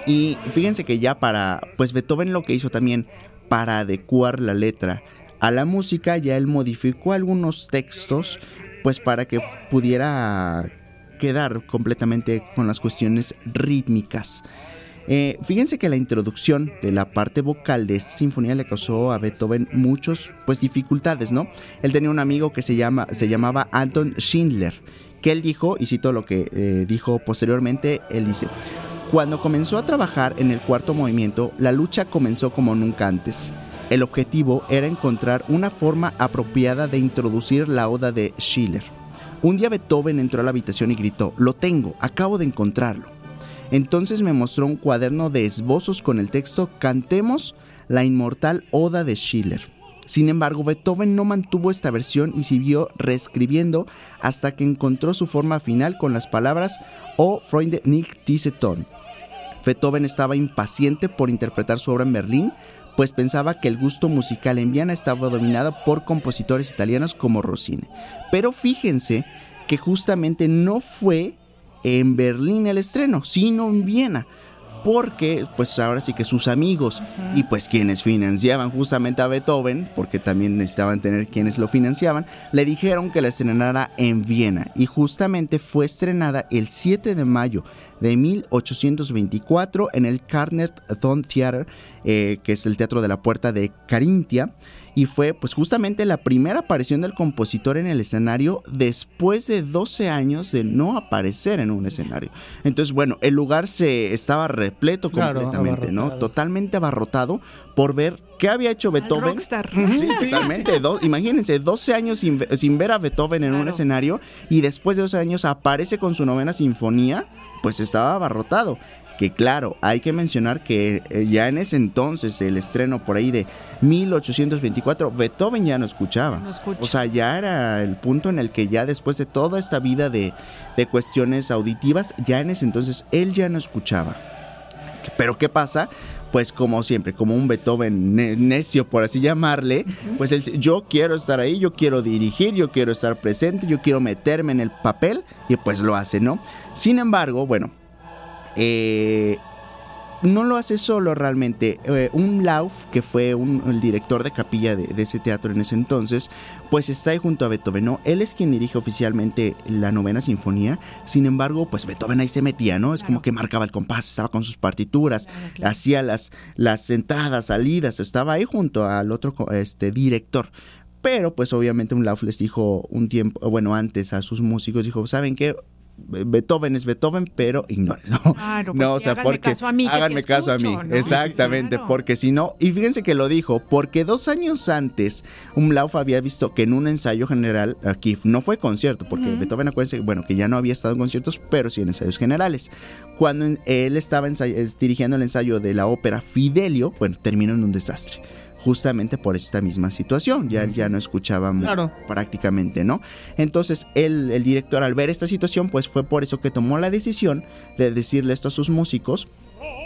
Y fíjense que ya para, pues Beethoven lo que hizo también para adecuar la letra a la música, ya él modificó algunos textos, pues para que pudiera quedar completamente con las cuestiones rítmicas. Eh, fíjense que la introducción de la parte vocal de esta sinfonía le causó a Beethoven muchos pues dificultades, ¿no? Él tenía un amigo que se llama se llamaba Anton Schindler, que él dijo y cito lo que eh, dijo posteriormente, él dice: cuando comenzó a trabajar en el cuarto movimiento, la lucha comenzó como nunca antes. El objetivo era encontrar una forma apropiada de introducir la oda de Schiller. Un día Beethoven entró a la habitación y gritó, lo tengo, acabo de encontrarlo. Entonces me mostró un cuaderno de esbozos con el texto Cantemos la inmortal oda de Schiller. Sin embargo, Beethoven no mantuvo esta versión y siguió reescribiendo hasta que encontró su forma final con las palabras O Freunde nicht diese Ton. Beethoven estaba impaciente por interpretar su obra en Berlín, pues pensaba que el gusto musical en Viena estaba dominado por compositores italianos como Rossini. Pero fíjense que justamente no fue en Berlín el estreno, sino en Viena. Porque, pues ahora sí que sus amigos y pues quienes financiaban justamente a Beethoven, porque también necesitaban tener quienes lo financiaban, le dijeron que la estrenara en Viena. Y justamente fue estrenada el 7 de mayo de 1824 en el Karner Thon Theater, eh, que es el teatro de la puerta de Carintia y fue pues justamente la primera aparición del compositor en el escenario después de 12 años de no aparecer en un escenario. Entonces, bueno, el lugar se estaba repleto Claro, completamente, ¿no? Totalmente abarrotado por ver qué había hecho Beethoven. rockstar. Sí, totalmente. Do- imagínense, 12 años sin, sin ver a Beethoven en un escenario y después de 12 años aparece con su novena sinfonía, pues estaba abarrotado. Que claro, hay que mencionar que eh, ya en ese entonces, el estreno por ahí de 1824, Beethoven ya no escuchaba. No. O sea, ya era el punto en el que ya después de toda esta vida de, de cuestiones auditivas, ya en ese entonces él ya no escuchaba. Pero ¿qué pasa? Pues como siempre, como un Beethoven ne- necio, por así llamarle, pues él, yo quiero estar ahí, yo quiero dirigir, yo quiero estar presente, yo quiero meterme en el papel y pues lo hace, ¿no? Sin embargo, bueno, eh, no lo hace solo realmente. Eh, un Lauf, que fue un- el director de capilla de, de ese teatro en ese entonces, pues está ahí junto a Beethoven, ¿no? Él es quien dirige oficialmente la novena sinfonía, sin embargo, pues Beethoven ahí se metía, ¿no? Es como que marcaba el compás, estaba con sus partituras, hacía las, las entradas, salidas, estaba ahí junto al otro este, director. Pero pues obviamente un Lauf les dijo un tiempo, bueno, antes a sus músicos, dijo, ¿saben qué? Beethoven es Beethoven, pero ignórenlo. Claro, pues no, o sí, sea, háganme porque caso a mí, sí háganme caso a mí. escucho, ¿no? Exactamente, Claro. porque si no, y fíjense que lo dijo, porque dos años antes, Umlauf había visto que en un ensayo general, aquí no fue concierto, porque Ujú. Beethoven, acuérdense, bueno, que ya no había estado en conciertos, pero sí en ensayos generales. Cuando él estaba dirigiendo el ensayo de la ópera Fidelio, bueno, terminó en un desastre. Justamente por esta misma situación, ya él ya no escuchaba Claro. prácticamente, ¿no? Entonces, él, el director, al ver esta situación, pues fue por eso que tomó la decisión de decirle esto a sus músicos.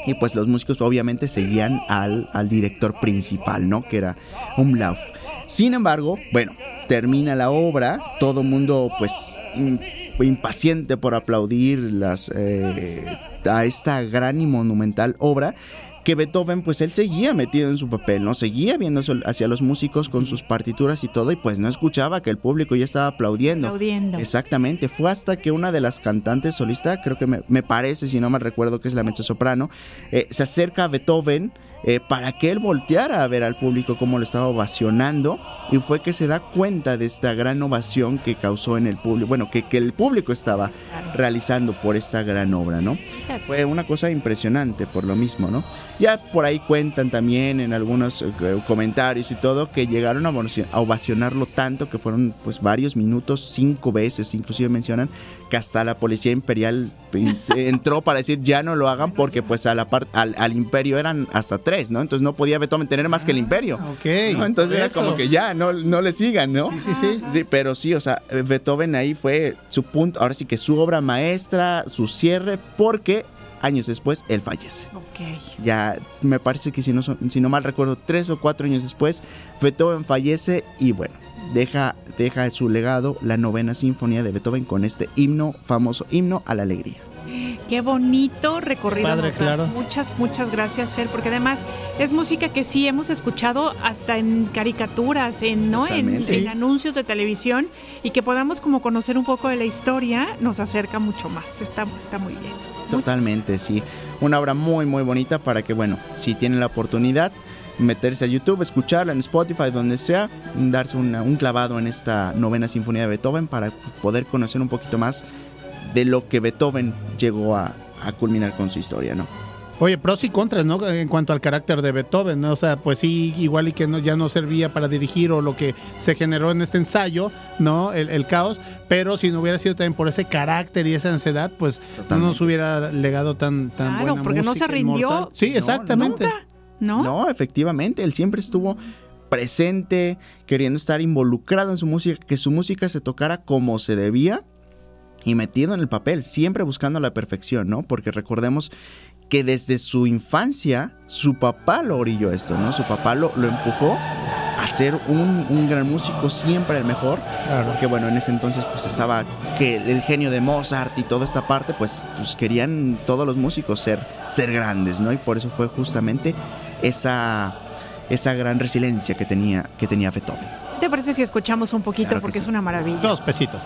Y pues los músicos obviamente seguían al, al director principal, ¿no? Que era Umlauf. Sin embargo, bueno, termina la obra, todo mundo pues im- impaciente por aplaudir las, eh, a esta gran y monumental obra que Beethoven pues él seguía metido en su papel, ¿no? Seguía viendo hacia los músicos con sus partituras y todo y pues no escuchaba que el público ya estaba aplaudiendo. Aplaudiendo. Exactamente, fue hasta que una de las cantantes solista, creo que me, me parece, si no me recuerdo que es la mezzosoprano, eh, se acerca a Beethoven eh, para que él volteara a ver al público cómo lo estaba ovacionando y fue que se da cuenta de esta gran ovación que causó en el público, bueno, que, que el público estaba realizando por esta gran obra, ¿no? Fue una cosa impresionante por lo mismo, ¿no? Ya por ahí cuentan también en algunos eh, comentarios y todo que llegaron a ovacionarlo tanto que fueron pues varios minutos, cinco veces, inclusive mencionan que hasta la policía imperial [laughs] entró para decir ya no lo hagan porque pues a la par- al, al imperio eran hasta tres, ¿no? Entonces no podía Beethoven tener más que el imperio. Ok. ¿no? Entonces era como que ya, no, no le sigan, ¿no? Sí, sí, sí. pero sí, o sea, Beethoven ahí fue su punto, ahora sí que su obra maestra, su cierre, porque años después él fallece. Ok. Ya me parece que si no, si no mal recuerdo, tres o cuatro años después, Beethoven fallece y bueno, deja, deja su legado la novena sinfonía de Beethoven con este himno, famoso himno a la alegría. Qué bonito recorrido. Padre, nos das. claro. Muchas, muchas gracias, Fer, porque además es música que sí hemos escuchado hasta en caricaturas, en, ¿no? en anuncios de televisión y que podamos como conocer un poco de la historia nos acerca mucho más. Está, está muy bien. Totalmente, sí. Una obra muy, muy bonita para que, bueno, si tienen la oportunidad, meterse a YouTube, escucharla en Spotify, donde sea, darse una- un clavado en esta novena sinfonía de Beethoven para poder conocer un poquito más de lo que Beethoven llegó a, a culminar con su historia, ¿no? Oye, pros y contras, ¿no? En cuanto al carácter de Beethoven, ¿no? O sea, pues sí, igual y que no, ya no servía para dirigir o lo que se generó en este ensayo, ¿no? El, el caos, pero si no hubiera sido también por ese carácter y esa ansiedad, pues no nos hubiera legado tan, tan Claro, buena porque no se rindió. inmortal. Sí, No, exactamente. ¿No? No, efectivamente, él siempre estuvo presente, queriendo estar involucrado en su música, que su música se tocara como se debía y metido en el papel, siempre buscando la perfección, ¿no? Porque recordemos que desde su infancia su papá lo orilló esto, ¿no? Su papá lo, lo empujó a ser un, un gran músico, siempre el mejor. Porque bueno, en ese entonces pues estaba que el, el genio de Mozart y toda esta parte, pues, pues querían todos los músicos ser, ser grandes, ¿no? Y por eso fue justamente esa, esa gran resiliencia que tenía, que tenía Beethoven. ¿Te parece si escuchamos un poquito? Claro porque es una maravilla. Dos pesitos.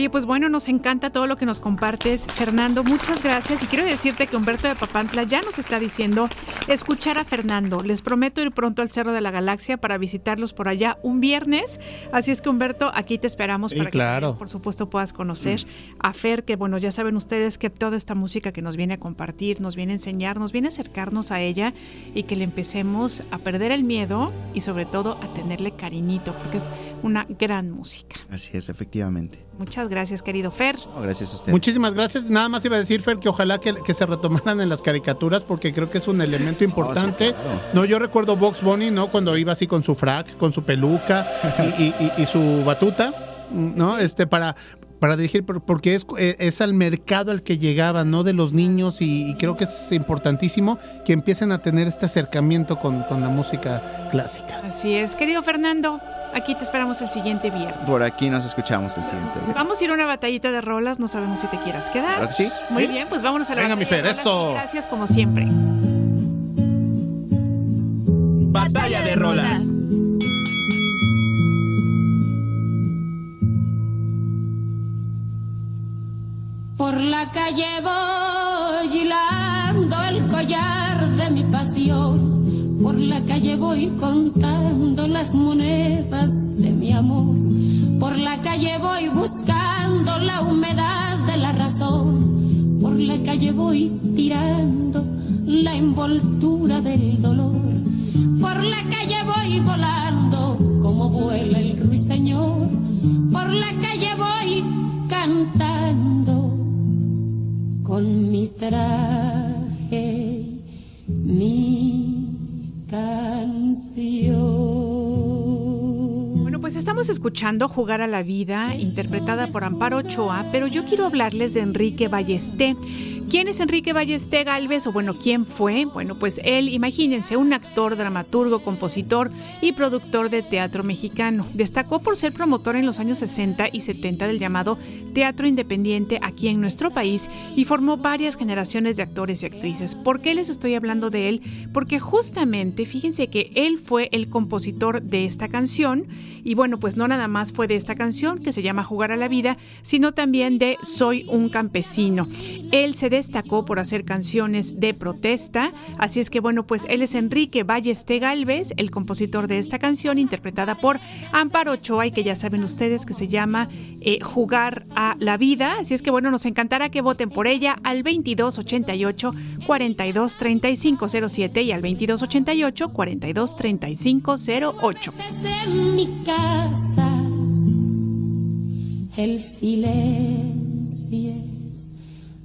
Oye, pues bueno, nos encanta todo lo que nos compartes, Fernando. Muchas gracias. Y quiero decirte que Humberto de Papantla ya nos está diciendo escuchar a Fernando. Les prometo ir pronto al Cerro de la Galaxia para visitarlos por allá un viernes. Así es que, Humberto, aquí te esperamos Sí, para claro. que, por supuesto, puedas conocer a Fer, que bueno, ya saben ustedes que toda esta música que nos viene a compartir, nos viene a enseñar, nos viene a acercarnos a ella y que le empecemos a perder el miedo y sobre todo a tenerle cariñito, porque es una gran música. Así es, efectivamente. Muchas gracias, querido Fer. No, gracias a usted. Muchísimas gracias. Nada más iba a decir, Fer, que ojalá que, que se retomaran en las caricaturas porque creo que es un elemento [laughs] importante. No, yo recuerdo Box Bunny, ¿no? Cuando iba así con su frac, con su peluca y, y- y- y su batuta, ¿no? Este, para para dirigir, por- porque es, eh, es al mercado al que llegaban, ¿no? De los niños y, y creo que es importantísimo que empiecen a tener este acercamiento con, con la música clásica. Así es, querido Fernando, aquí te esperamos el siguiente viernes. Por aquí nos escuchamos el siguiente. Vamos a ir a una batallita de rolas, no sabemos si te quieras quedar. Claro que sí. Muy Sí. bien, pues vámonos a la Venga, mi Fer, eso. Gracias como siempre. Batalla de rolas. La calle voy hilando el collar de mi pasión. Por la calle voy contando las monedas de mi amor. Por la calle voy buscando la humedad de la razón. Por la calle voy tirando la envoltura del dolor. Por la calle voy volando como vuela el ruiseñor. Por la calle voy cantando con mi traje, mi canción. Bueno, pues estamos escuchando Jugar a la Vida, interpretada por Amparo Ochoa, pero yo quiero hablarles de Enrique Ballesté. ¿Quién es Enrique Ballesté Galvez? O bueno, ¿quién fue? Bueno, pues él, imagínense, un actor, dramaturgo, compositor y productor de teatro mexicano. Destacó por ser promotor en los años 60 y 70 del llamado teatro independiente aquí en nuestro país y formó varias generaciones de actores y actrices. ¿Por qué les estoy hablando de él? Porque justamente, fíjense que él fue el compositor de esta canción y bueno, pues no nada más fue de esta canción que se llama Jugar a la Vida, sino también de Soy un campesino. Él se destacó por hacer canciones de protesta, así es que bueno, pues él es Enrique Ballesté Galvez, el compositor de esta canción interpretada por Amparo Ochoa y que ya saben ustedes que se llama eh, Jugar a la Vida, así es que bueno, nos encantará que voten por ella al 2288 423507 y al 2288 423508. en mi casa el silencio es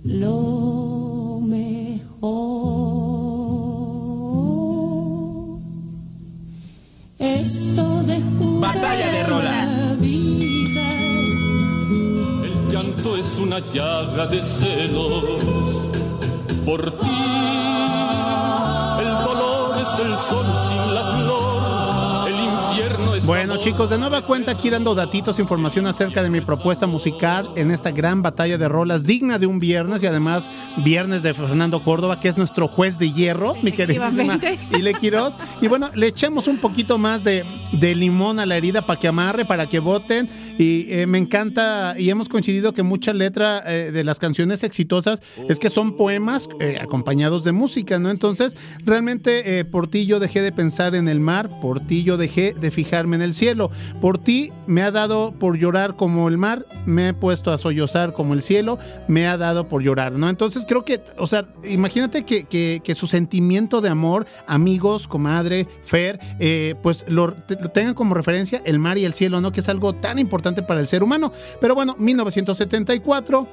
lo mejor. Esto de jugar Batalla de rolas. la vida El llanto es una llaga de celos por ti. El dolor es el sol Bueno chicos, de nueva cuenta aquí dando datitos, información acerca de mi propuesta musical en esta gran batalla de rolas digna de un viernes y además viernes de Fernando Córdoba, que es nuestro juez de hierro, mi Efectivamente. Ile Quiroz. Y bueno, le echemos un poquito más de, de limón a la herida para que amarre, para que voten. Y eh, me encanta, y hemos coincidido que mucha letra eh, de las canciones exitosas es que son poemas eh, acompañados de música, ¿no? Entonces, realmente eh, por ti yo dejé de pensar en el mar, por ti yo dejé de fijarme en el cielo, por ti me ha dado por llorar como el mar, me he puesto a sollozar como el cielo, me ha dado por llorar, ¿no? Entonces creo que, o sea, imagínate que, que- su sentimiento de amor, amigos, comadre, Fer, eh, pues lo, lo tengan como referencia el mar y el cielo, ¿no? Que es algo tan importante para el ser humano. Pero bueno, 1974.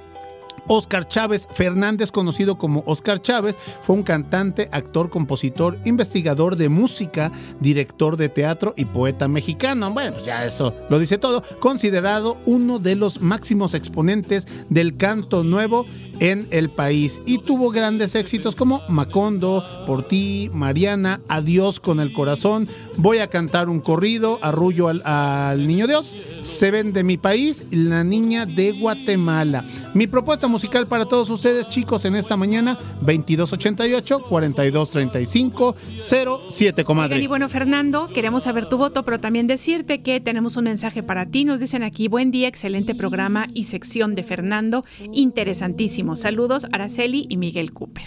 Oscar Chávez Fernández, conocido como Oscar Chávez, fue un cantante, actor, compositor, investigador de música, director de teatro y poeta mexicano. Bueno, pues ya eso lo dice todo. Considerado uno de los máximos exponentes del canto nuevo en el país y tuvo grandes éxitos como Macondo, Por ti, Mariana, Adiós con el corazón, Voy a cantar un corrido, Arrullo al, al niño Dios, Se ven de mi país, La niña de Guatemala. Mi propuesta musical para todos ustedes, chicos, en esta mañana, 2288-4235-07, comadre. Y bueno, Fernando, queremos saber tu voto, pero también decirte que tenemos un mensaje para ti. Nos dicen aquí, buen día, excelente programa y sección de Fernando, interesantísimo. Saludos, Araceli y Miguel Cooper.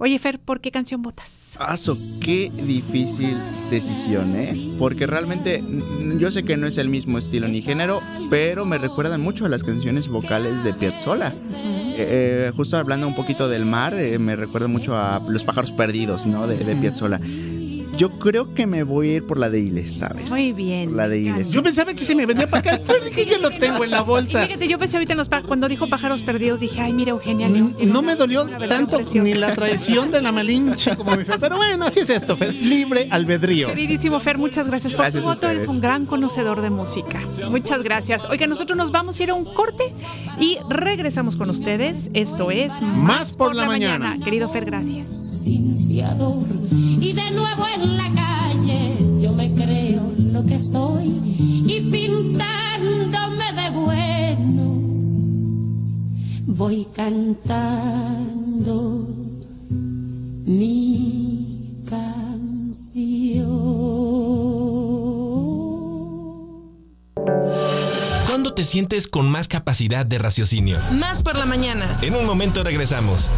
Oye, Fer, ¿por qué canción votas? Aso, qué difícil decisión, ¿eh? Porque realmente yo sé que no es el mismo estilo ni género, pero me recuerdan mucho a las canciones vocales de Piazzolla. Eh, eh, justo hablando un poquito del mar, eh, me recuerda mucho a Los pájaros perdidos, ¿no? De, de Piazzolla. Yo creo que me voy a ir por la de Ile esta vez. Muy bien. Por la de Ile. Yo pensaba que se me venía para acá, [laughs] pero dije, yo lo tengo en la bolsa. Fíjate, yo pensé ahorita en los cuando dijo pájaros perdidos, dije, ay, mira, Eugenia. León No una- me dolió tanto preciosa. ni la traición de la Malinche como mi Fer. Pero bueno, así es esto, Fer. Libre albedrío. Queridísimo Fer, muchas gracias por Gracias tu voto. Eres un gran conocedor de música. Muchas gracias. Oiga, nosotros nos vamos a ir a un corte y regresamos con ustedes. Esto es Más por la mañana. Querido Fer, gracias. sin fiador. Y de nuevo en la calle yo me creo lo que soy y pintándome de bueno voy cantando mi canción. ¿Cuándo te sientes con más capacidad de raciocinio? Más por la mañana. En un momento regresamos.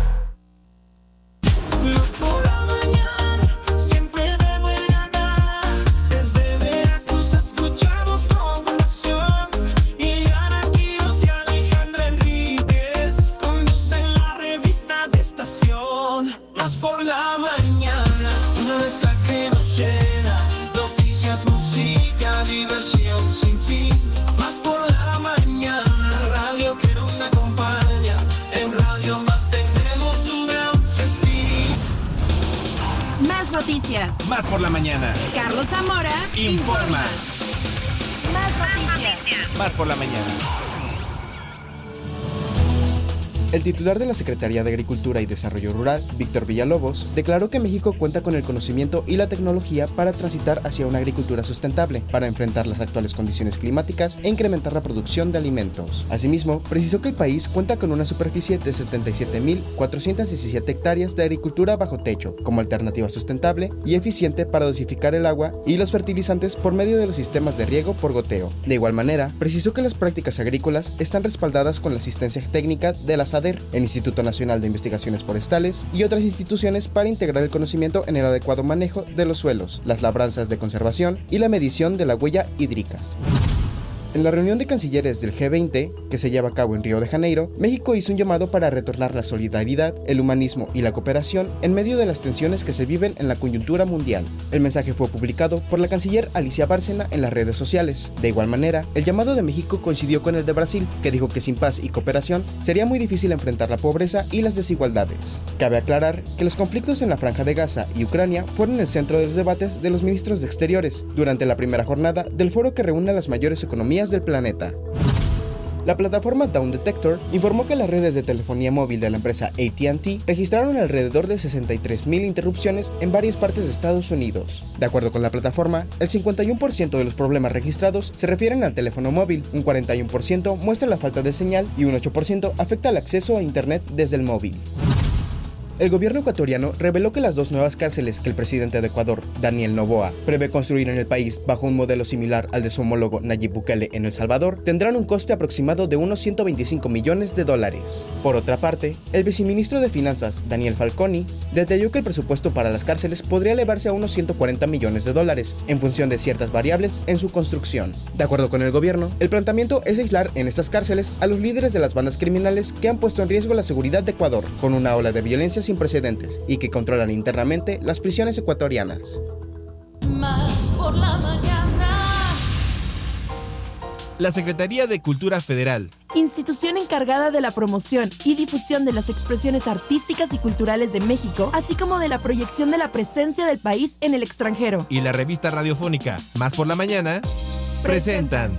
Noticias. Más por la mañana. Carlos Zamora Informa. Más noticias. Más por la mañana. El titular de la Secretaría de Agricultura y Desarrollo Rural, Víctor Villalobos, declaró que México cuenta con el conocimiento y la tecnología para transitar hacia una agricultura sustentable, para enfrentar las actuales condiciones climáticas e incrementar la producción de alimentos. Asimismo, precisó que el país cuenta con una superficie de 77.417 hectáreas de agricultura bajo techo, como alternativa sustentable y eficiente para dosificar el agua y los fertilizantes por medio de los sistemas de riego por goteo. De igual manera, precisó que las prácticas agrícolas están respaldadas con la asistencia técnica de la El Instituto Nacional de Investigaciones Forestales y otras instituciones para integrar el conocimiento en el adecuado manejo de los suelos, las labranzas de conservación y la medición de la huella hídrica. En la reunión de cancilleres del G20, que se lleva a cabo en Río de Janeiro, México hizo un llamado para retornar la solidaridad, el humanismo y la cooperación en medio de las tensiones que se viven en la coyuntura mundial. El mensaje fue publicado por la canciller Alicia Bárcena en las redes sociales. De igual manera, el llamado de México coincidió con el de Brasil, que dijo que sin paz y cooperación sería muy difícil enfrentar la pobreza y las desigualdades. Cabe aclarar que los conflictos en la Franja de Gaza y Ucrania fueron el centro de los debates de los ministros de Exteriores durante la primera jornada del foro que reúne a las mayores economías del planeta. La plataforma Down Detector informó que las redes de telefonía móvil de la empresa ATT registraron alrededor de 63.000 interrupciones en varias partes de Estados Unidos. De acuerdo con la plataforma, el 51% de los problemas registrados se refieren al teléfono móvil, un 41% muestra la falta de señal y un 8% afecta el acceso a Internet desde el móvil. El gobierno ecuatoriano reveló que las dos nuevas cárceles que el presidente de Ecuador, Daniel Noboa, prevé construir en el país bajo un modelo similar al de su homólogo Nayib Bukele en El Salvador tendrán un coste aproximado de unos 125 millones de dólares. Por otra parte, el viceministro de Finanzas, Daniel Falconi, detalló que el presupuesto para las cárceles podría elevarse a unos 140 millones de dólares, en función de ciertas variables en su construcción. De acuerdo con el gobierno, el planteamiento es aislar en estas cárceles a los líderes de las bandas criminales que han puesto en riesgo la seguridad de Ecuador, con una ola de violencia sin precedentes, y que controlan internamente las prisiones ecuatorianas. Más por la mañana. La Secretaría de Cultura Federal, Institución encargada de la promoción y difusión de las expresiones artísticas y culturales de México, así como de la proyección de la presencia del país en el extranjero. y la revista radiofónica Más por la Mañana presentan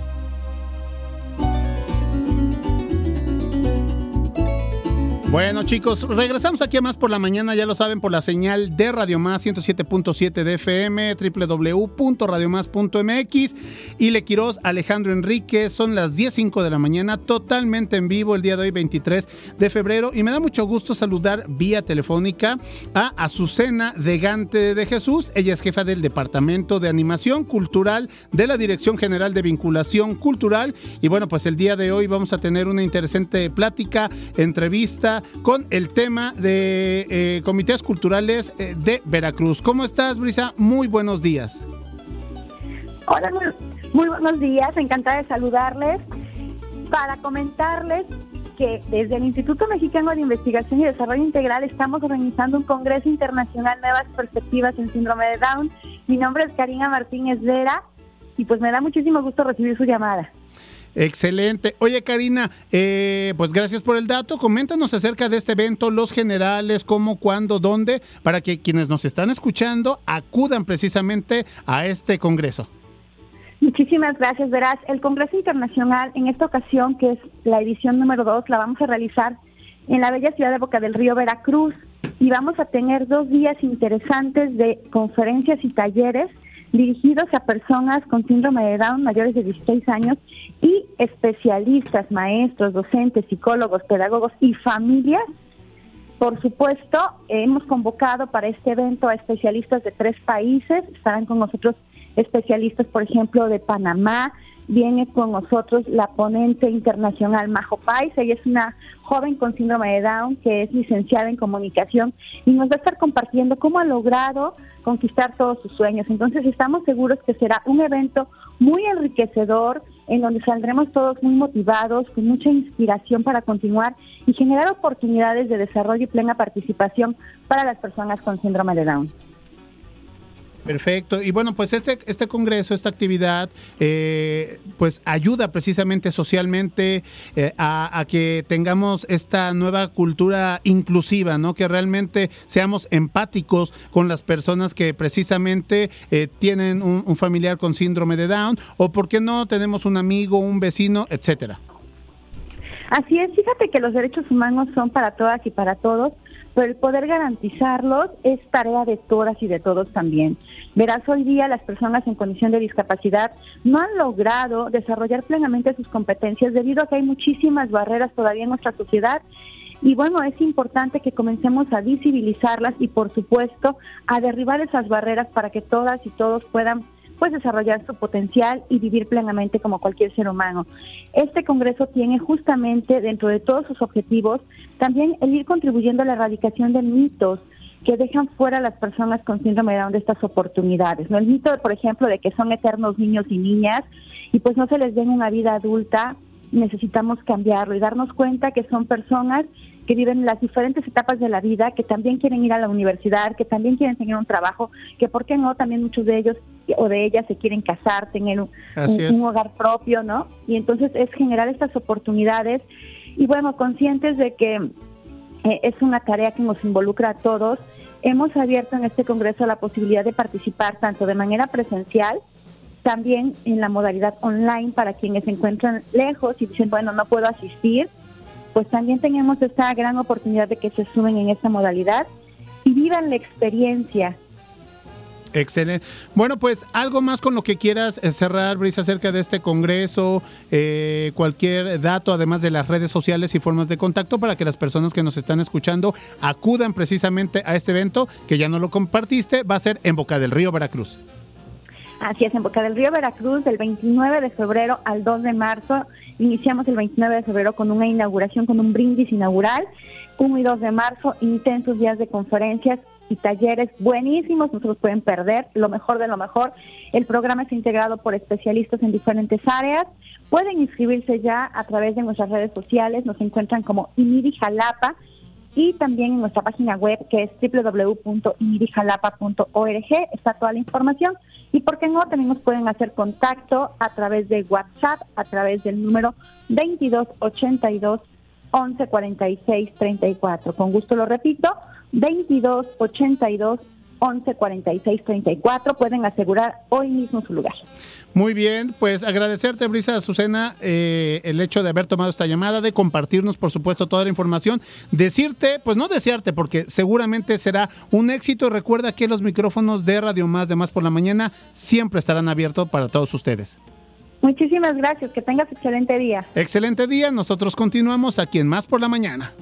Bueno chicos, regresamos aquí a más por la mañana, ya lo saben, por la señal de Radio Más 107.7 de FM, www.radiomás.mx y Le Quiroz, Alejandro Enríquez, son las 10.05 de la mañana, totalmente en vivo el día de hoy, 23 de febrero, y me da mucho gusto saludar vía telefónica a Azucena de Gante de Jesús, ella es jefa del Departamento de Animación Cultural de la Dirección General de Vinculación Cultural, y bueno, pues el día de hoy vamos a tener una interesante plática, entrevista, con el tema de eh, comités culturales eh, de Veracruz. ¿Cómo estás, Brisa? Muy buenos días. Hola, muy, buenos días, encantada de saludarles para comentarles que desde el Instituto Mexicano de Investigación y Desarrollo Integral estamos organizando un Congreso Internacional Nuevas Perspectivas en Síndrome de Down. Mi nombre es Karina Martínez Vera y pues me da muchísimo gusto recibir su llamada. Excelente. Oye, Karina, eh, pues gracias por el dato. Coméntanos acerca de este evento, los generales, cómo, cuándo, dónde, para que quienes nos están escuchando acudan precisamente a este congreso. Muchísimas gracias. Verás, el Congreso Internacional en esta ocasión, que es la edición número dos, la vamos a realizar en la bella ciudad de Boca del Río, Veracruz, y vamos a tener dos días interesantes de conferencias y talleres dirigidos a personas con síndrome de Down mayores de 16 años y especialistas, maestros, docentes, psicólogos, pedagogos y familias. Por supuesto, hemos convocado para este evento a especialistas de tres países. Estarán con nosotros especialistas, por ejemplo, de Panamá. Viene con nosotros la ponente internacional Majo Pais. Ella es una joven con síndrome de Down que es licenciada en comunicación y nos va a estar compartiendo cómo ha logrado conquistar todos sus sueños. Entonces estamos seguros que será un evento muy enriquecedor en donde saldremos todos muy motivados, con mucha inspiración para continuar y generar oportunidades de desarrollo y plena participación para las personas con síndrome de Down. Perfecto. Y bueno, pues este, este congreso, esta actividad, eh, pues ayuda precisamente socialmente eh, a, que tengamos esta nueva cultura inclusiva, ¿no? Que realmente seamos empáticos con las personas que precisamente eh, tienen un, un familiar con síndrome de Down o, ¿por qué no? Tenemos un amigo, un vecino, etcétera. Así es, fíjate que los derechos humanos son para todas y para todos, pero el poder garantizarlos es tarea de todas y de todos también. Verás, hoy día las personas en condición de discapacidad no han logrado desarrollar plenamente sus competencias debido a que hay muchísimas barreras todavía en nuestra sociedad. Y bueno, es importante que comencemos a visibilizarlas y por supuesto a derribar esas barreras para que todas y todos puedan pues desarrollar su potencial y vivir plenamente como cualquier ser humano. Este Congreso tiene justamente dentro de todos sus objetivos también el ir contribuyendo a la erradicación de mitos que dejan fuera a las personas con síndrome de Down de estas oportunidades. ¿no? El mito, por ejemplo, de que son eternos niños y niñas y pues no se les den una vida adulta, necesitamos cambiarlo y darnos cuenta que son personas que viven las diferentes etapas de la vida, que también quieren ir a la universidad, que también quieren tener un trabajo, que por qué no, también muchos de ellos o de ellas se quieren casar, tener un, un hogar propio, ¿no? Y entonces es generar estas oportunidades y bueno, conscientes de que eh, es una tarea que nos involucra a todos. Hemos abierto en este Congreso la posibilidad de participar tanto de manera presencial, también en la modalidad online para quienes se encuentran lejos y dicen, bueno, no puedo asistir, pues también tenemos esta gran oportunidad de que se sumen en esta modalidad y vivan la experiencia. Excelente. Bueno, pues algo más con lo que quieras eh, cerrar, Brisa, acerca de este congreso, eh, cualquier dato, además de las redes sociales y formas de contacto, para que las personas que nos están escuchando acudan precisamente a este evento, que ya no lo compartiste, va a ser en Boca del Río, Veracruz. Así es, en Boca del Río, Veracruz, del 29 de febrero al 2 de marzo. Iniciamos el 29 de febrero con una inauguración, con un brindis inaugural. 1 y 2 de marzo, intensos días de conferencias y talleres buenísimos, no se los pueden perder, lo mejor de lo mejor. El programa está integrado por especialistas en diferentes áreas. Pueden inscribirse ya a través de nuestras redes sociales, nos encuentran como IMIDI Jalapa y también en nuestra página web que es www.imidijalapa.org está toda la información. Y por qué no también nos pueden hacer contacto a través de WhatsApp a través del número 2282 1146 34 con gusto lo repito 2282 11 46 34. Pueden asegurar hoy mismo su lugar. Muy bien, pues agradecerte, Brisa Azucena, eh, el hecho de haber tomado esta llamada, de compartirnos, por supuesto, toda la información. Decirte, pues no desearte, porque seguramente será un éxito. Recuerda que los micrófonos de Radio Más, de Más por la Mañana, siempre estarán abiertos para todos ustedes. Muchísimas gracias. Que tengas excelente día. Excelente día, nosotros continuamos aquí en Más por la Mañana.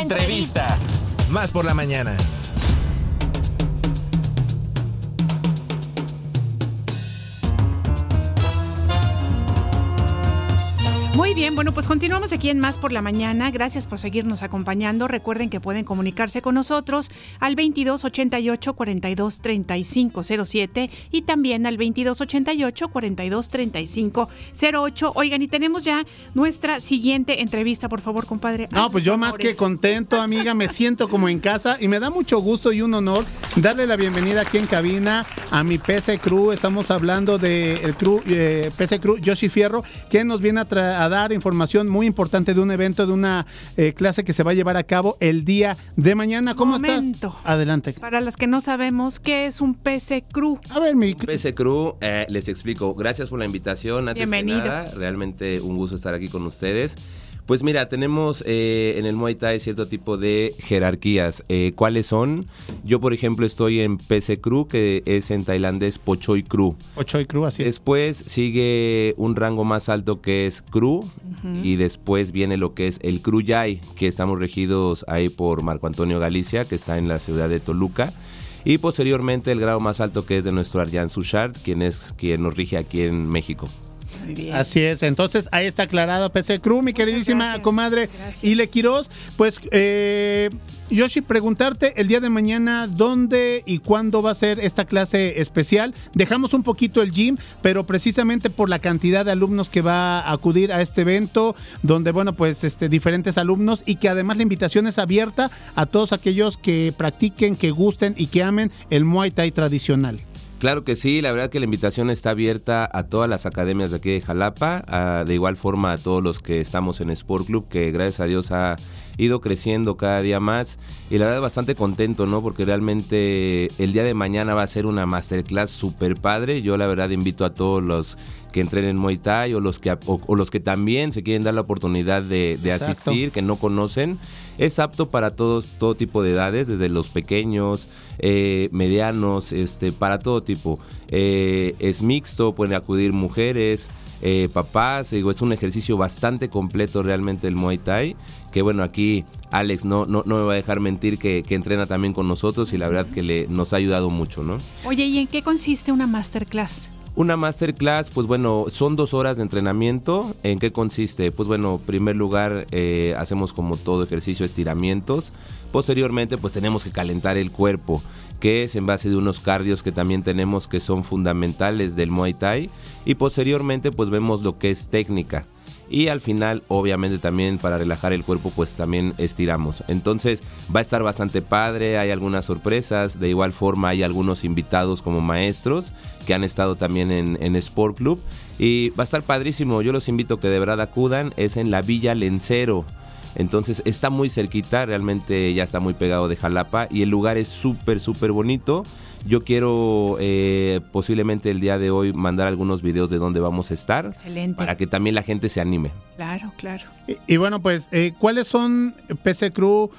Entrevista. Más por la mañana. Muy bien, bueno, pues continuamos aquí en Más por la Mañana. Gracias por seguirnos acompañando. Recuerden que pueden comunicarse con nosotros al 2288 42 35 07 y también al 2288 42 35 08. Oigan, y tenemos ya nuestra siguiente entrevista, por favor, compadre. No, pues yo más que contento, amiga, me siento como en casa y me da mucho gusto y un honor darle la bienvenida aquí en cabina a mi PC Crew. Estamos hablando del el crew, eh, PC Crew Yoshi Fierro, que nos viene a, tra- a dar información muy importante de un evento, de una eh, clase que se va a llevar a cabo el día de mañana. ¿Cómo Momento. estás? Adelante. Para las que no sabemos, ¿qué es un PC Crew? A ver, mi PC Crew, eh, les explico. Gracias por la invitación. Antes Bienvenido. que nada, realmente un gusto estar aquí con ustedes. Pues mira, tenemos eh, en el Muay Thai cierto tipo de jerarquías. Eh, ¿Cuáles son? Yo, por ejemplo, estoy en PC Crew, que es en tailandés Pochoi Crew. Ochoy Crew, así es. Después sigue un rango más alto que es Crew y después viene lo que es el Crew Yai, que estamos regidos ahí por Marco Antonio Galicia, que está en la ciudad de Toluca. Y posteriormente el grado más alto que es de nuestro Arjan Sushard, quien es quien nos rige aquí en México. Bien. Así es, entonces ahí está aclarado PC Crew, mi queridísima comadre Ile Quiroz. Pues, eh, Yoshi, preguntarte el día de mañana dónde y cuándo va a ser esta clase especial. Dejamos un poquito el gym, pero precisamente por la cantidad de alumnos que va a acudir a este evento, donde, bueno, pues este, diferentes alumnos y que además la invitación es abierta a todos aquellos que practiquen, que gusten y que amen el Muay Thai tradicional. Claro que sí, la verdad que la invitación está abierta a todas las academias de aquí de Jalapa, a- de igual forma a todos los que estamos en Sport Club, que gracias a Dios ha ido creciendo cada día más y la verdad bastante contento, ¿no? Porque realmente el día de mañana va a ser una masterclass super padre. Yo la verdad invito a todos los que entrenen Muay Thai o los que, o, o los que también se quieren dar la oportunidad de, asistir, que no conocen. Es apto para todos, todo tipo de edades, desde los pequeños, eh, medianos, este, para todo tipo. Eh, es mixto, pueden acudir mujeres, eh, papás, digo, es un ejercicio bastante completo realmente el Muay Thai, que bueno, aquí Alex no, no, no me va a dejar mentir que, que entrena también con nosotros y la verdad que le, nos ha ayudado mucho, ¿no? Oye, ¿y en qué consiste una masterclass? Una masterclass, pues bueno, son dos horas de entrenamiento. ¿En qué consiste? Pues bueno, en primer lugar eh, hacemos como todo ejercicio estiramientos. Posteriormente, pues tenemos que calentar el cuerpo, que es en base de unos cardios que también tenemos que son fundamentales del Muay Thai. Y posteriormente, pues vemos lo que es técnica. Y al final, obviamente también para relajar el cuerpo, pues también estiramos. Entonces va a estar bastante padre, hay algunas sorpresas. De igual forma hay algunos invitados como maestros que han estado también en, Sport Club. Y va a estar padrísimo, yo los invito que de verdad acudan. Es en la Villa Lencero. Entonces está muy cerquita, realmente ya está muy pegado de Jalapa y el lugar es súper, súper bonito. Yo quiero eh, posiblemente el día de hoy mandar algunos videos de dónde vamos a estar Excelente. para que también la gente se anime. Claro, claro. Y, y bueno, pues, eh, ¿cuáles son, PC Crew,